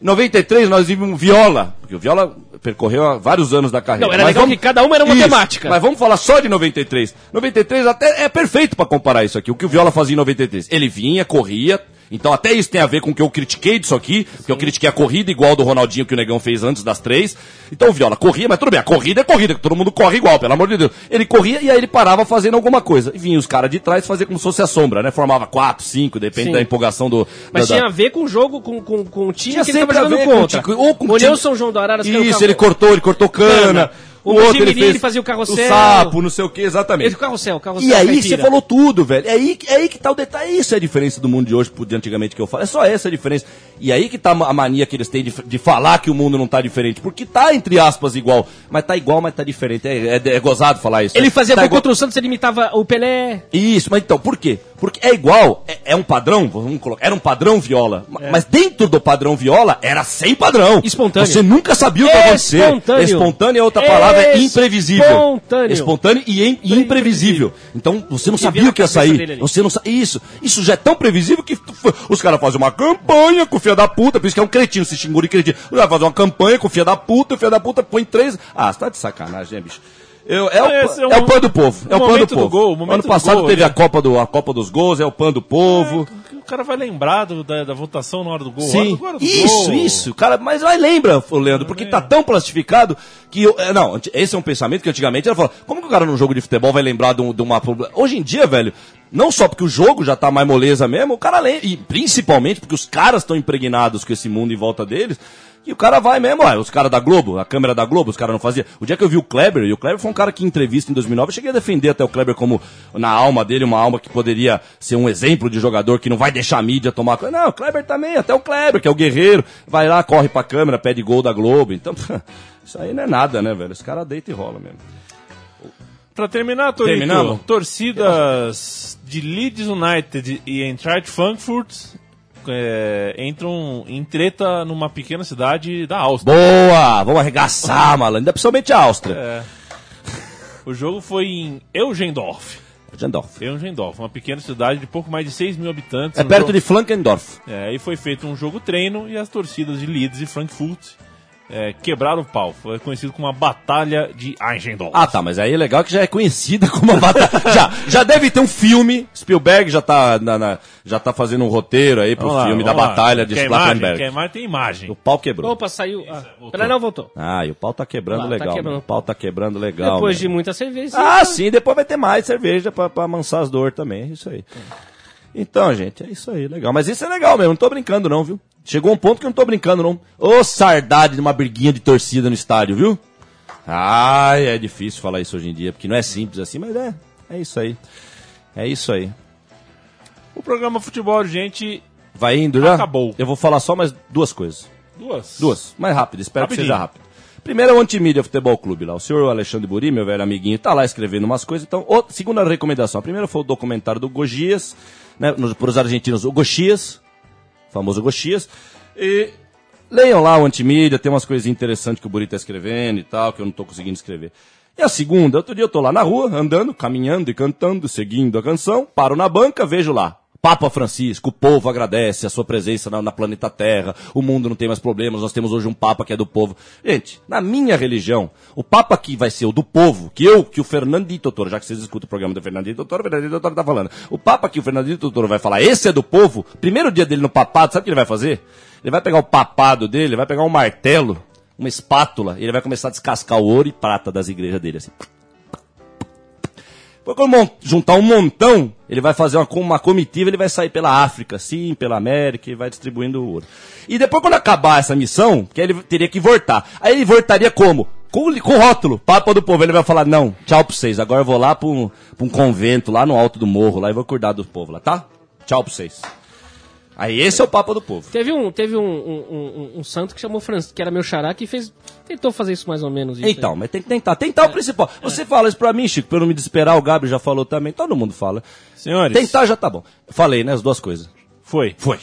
Em 93 nós vimos Viola, porque o Viola percorreu há vários anos da carreira. Não, era Mas legal que cada uma era uma Isso, temática. Mas vamos falar só de 93. 93 até é perfeito pra comparar isso aqui. O que o Viola fazia em 93? Ele vinha, corria. Então até isso tem a ver com o que eu critiquei disso aqui, porque eu critiquei a corrida igual do Ronaldinho que o Negão fez antes das três. Então o Viola corria, mas tudo bem, a corrida é corrida, que todo mundo corre igual, pelo amor de Deus. Ele corria e aí ele parava fazendo alguma coisa. E vinha os caras de trás fazer como se fosse a sombra, né? Formava quatro, cinco, depende Sim. da empolgação do. Mas da- tinha da- a ver com o jogo, com, com, com o time Tinha que ele tava jogando com contra. time- ou com o time- João do que o Isso, ele cortou, ele cortou cana. Cana. O, O outro ele fez ele fazia o carrossel. O sapo, não sei o que, exatamente. Esse carrossel, carrossel E aí você falou tudo, velho. É aí, é aí que tá o detalhe. Isso é a diferença do mundo de hoje de antigamente que eu falo. É só essa a diferença. E aí que tá a mania que eles têm de, de falar que o mundo não tá diferente. Porque tá, entre aspas, igual. Mas tá igual, mas tá diferente. É, é, é gozado falar isso. Ele né? fazia tá gol igual- contra o Santos, ele imitava o Pelé. Isso, mas então, por quê? Porque é igual, é, é um padrão, vamos colocar, era um padrão viola. Ma- Mas dentro do padrão viola, era sem padrão. É. Espontâneo. Você nunca sabia o que ia acontecer. Espontâneo. Espontâneo é outra palavra, é imprevisível. Espontâneo. Espontâneo e im- e imprevisível. Então, você não sabia o que ia sair. Você não. Isso, isso já é tão previsível que os caras fazem uma campanha com o filho da puta, por isso que é um cretino, se xingou de cretino. Os caras fazem uma campanha com o filho da puta, o filho da puta põe três. Ah, você tá de sacanagem, hein, bicho? Eu, é, o, Esse é é, um- o pano do povo. É o o pano do momento do povo. gol, ano do passado gol, teve né? a Copa, do, a Copa dos Gols, é o pano do povo. O cara vai lembrar do- da, da votação na hora do gol. Sim, do- isso, gol. isso, cara, mas vai lembra, Leandro, porque tá tão plastificado que eu, é, não, esse é um pensamento que antigamente era falar, como que o cara num jogo de futebol vai lembrar de, um- de uma hoje em dia, velho, não só porque o jogo já tá mais moleza mesmo, o cara lembra, e principalmente porque os caras estão impregnados com esse mundo em volta deles, e o cara vai mesmo, ó, os caras da Globo, a câmera da Globo, os caras não faziam. O dia que eu vi o Kleber, e o Kleber foi um cara que em entrevista em 2009, eu cheguei a defender até o Kleber como, na alma dele, uma alma que poderia ser um exemplo de jogador que não vai deixar a mídia tomar coisa. Não, o Kleber também, até o Kleber, que é o guerreiro, vai lá, corre pra câmera, pede gol da Globo. Então, isso aí não é nada, né, velho? Esse cara deita e rola mesmo. Pra terminar, Torito, Terminamos? torcidas de Leeds United e Eintracht Frankfurt é, entram em treta numa pequena cidade da Áustria. Boa! Vamos arregaçar, malandro. Principalmente a Áustria. O jogo foi em Eugendorf. Gendorf. Eugendorf, uma pequena cidade de pouco mais de 6 mil habitantes. É Um perto jogo- de Flankendorf. É, e foi feito um jogo treino e as torcidas de Leeds e Frankfurt é, quebraram o pau. Foi conhecido como a Batalha de Eigendorf. Ah, tá, mas aí é legal que já é conhecida como uma batalha. já, já deve ter um filme. Spielberg já tá, na, na- já tá fazendo um roteiro aí pro lá, filme da lá. Batalha de? Splattenberg. Quer imagem? Tem imagem. O pau quebrou. Opa, saiu. Ah, não voltou. Ah, e o pau tá quebrando Ah, tá legal. quebrando. mano. O pau tá quebrando legal. Depois mano. de muita cerveja. Ah, sim, depois vai ter mais cerveja pra, pra amansar as dores também. É isso aí. Então, gente, é isso aí, legal. Mas isso é legal mesmo, não tô brincando não, viu? Chegou um ponto que eu não tô brincando não. Ô, sardade de uma briguinha de torcida no estádio, viu? Ai, é difícil falar isso hoje em dia, porque não é simples assim, mas é. É isso aí. É isso aí. O programa Futebol Urgente, Vai indo já? Acabou. Eu vou falar só mais duas coisas. duas. Duas. Mais rápido, espero Rapidinho. que seja rápido. Primeiro é o Antimídia Futebol Clube lá. O senhor Alexandre Buri, meu velho amiguinho, tá lá escrevendo umas coisas. Então, o- segunda recomendação. A primeira foi o documentário do Gogias, né? Para os argentinos, o Goxias, famoso Goxias. E leiam lá o Antimídia, tem umas coisas interessantes que o Buri tá escrevendo e tal, que eu não tô conseguindo escrever. E a segunda, outro dia eu tô lá na rua, andando, caminhando e cantando, seguindo a canção, paro na banca, vejo lá. Papa Francisco, o povo agradece a sua presença na, na planeta Terra, o mundo não tem mais problemas, nós temos hoje um Papa que é do povo. Gente, na minha religião, o Papa que vai ser o do povo, que eu, que o Fernandinho Totoro, já que vocês escutam o programa do Fernandinho Totoro, o Fernandinho Totoro tá falando. O Papa que o Fernandinho Totoro vai falar, esse é do povo, primeiro dia dele no papado, sabe o que ele vai fazer? Ele vai pegar o papado dele, vai pegar um martelo, uma espátula, e ele vai começar a descascar o ouro e prata das igrejas dele, assim. Depois quando juntar um montão, ele vai fazer uma, uma comitiva, ele vai sair pela África, sim, pela América, e vai distribuindo o ouro. E depois quando acabar essa missão, que ele teria que voltar. Aí ele voltaria como? Com, com rótulo, Papa do Povo. Ele vai falar, não, tchau pra vocês, agora eu vou lá pra um, pra um convento, lá no alto do morro, lá e vou cuidar do povo lá, tá? Tchau pra vocês. Aí esse é o Papa do Povo. Teve um, teve um, um, um- um santo que chamou Francisco, que era meu xará, que fez. Tentou fazer isso mais ou menos. isso Então, aí. mas tem que tentar. Tentar o principal. Você fala isso pra mim, Chico, pra eu não me desesperar, o Gabriel já falou também, todo mundo fala. Senhores, Tentar já tá bom. Falei, né, as duas coisas. foi. Foi.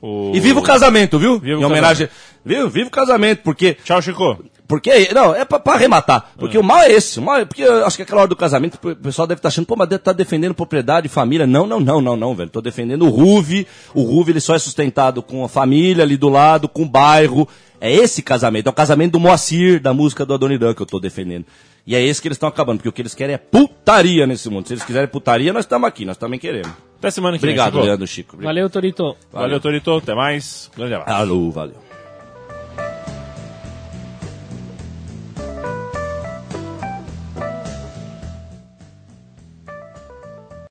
O... E viva o casamento, viu? Viva o em homenagem. Viu? Viva o casamento, porque. Tchau, Chico. Porque, não, é pra, pra arrematar. Porque o mal é esse. O mal é, porque eu acho que aquela hora do casamento, o pessoal deve estar achando, pô, mas deve tá defendendo propriedade, família. Não, não, não, não, não, velho. Tô defendendo o RUV. O RUV ele só é sustentado com a família ali do lado, com o bairro. É esse casamento. É o casamento do Moacir, da música do Adoniran que eu tô defendendo. E é esse que eles estão acabando, porque o que eles querem é putaria nesse mundo. Se eles quiserem putaria, nós estamos aqui, nós também queremos. Até semana que vem. Obrigado, Chico. Leandro Chico. Valeu, Torito. Valeu, Torito. Até mais. Grande abraço. Alô, valeu.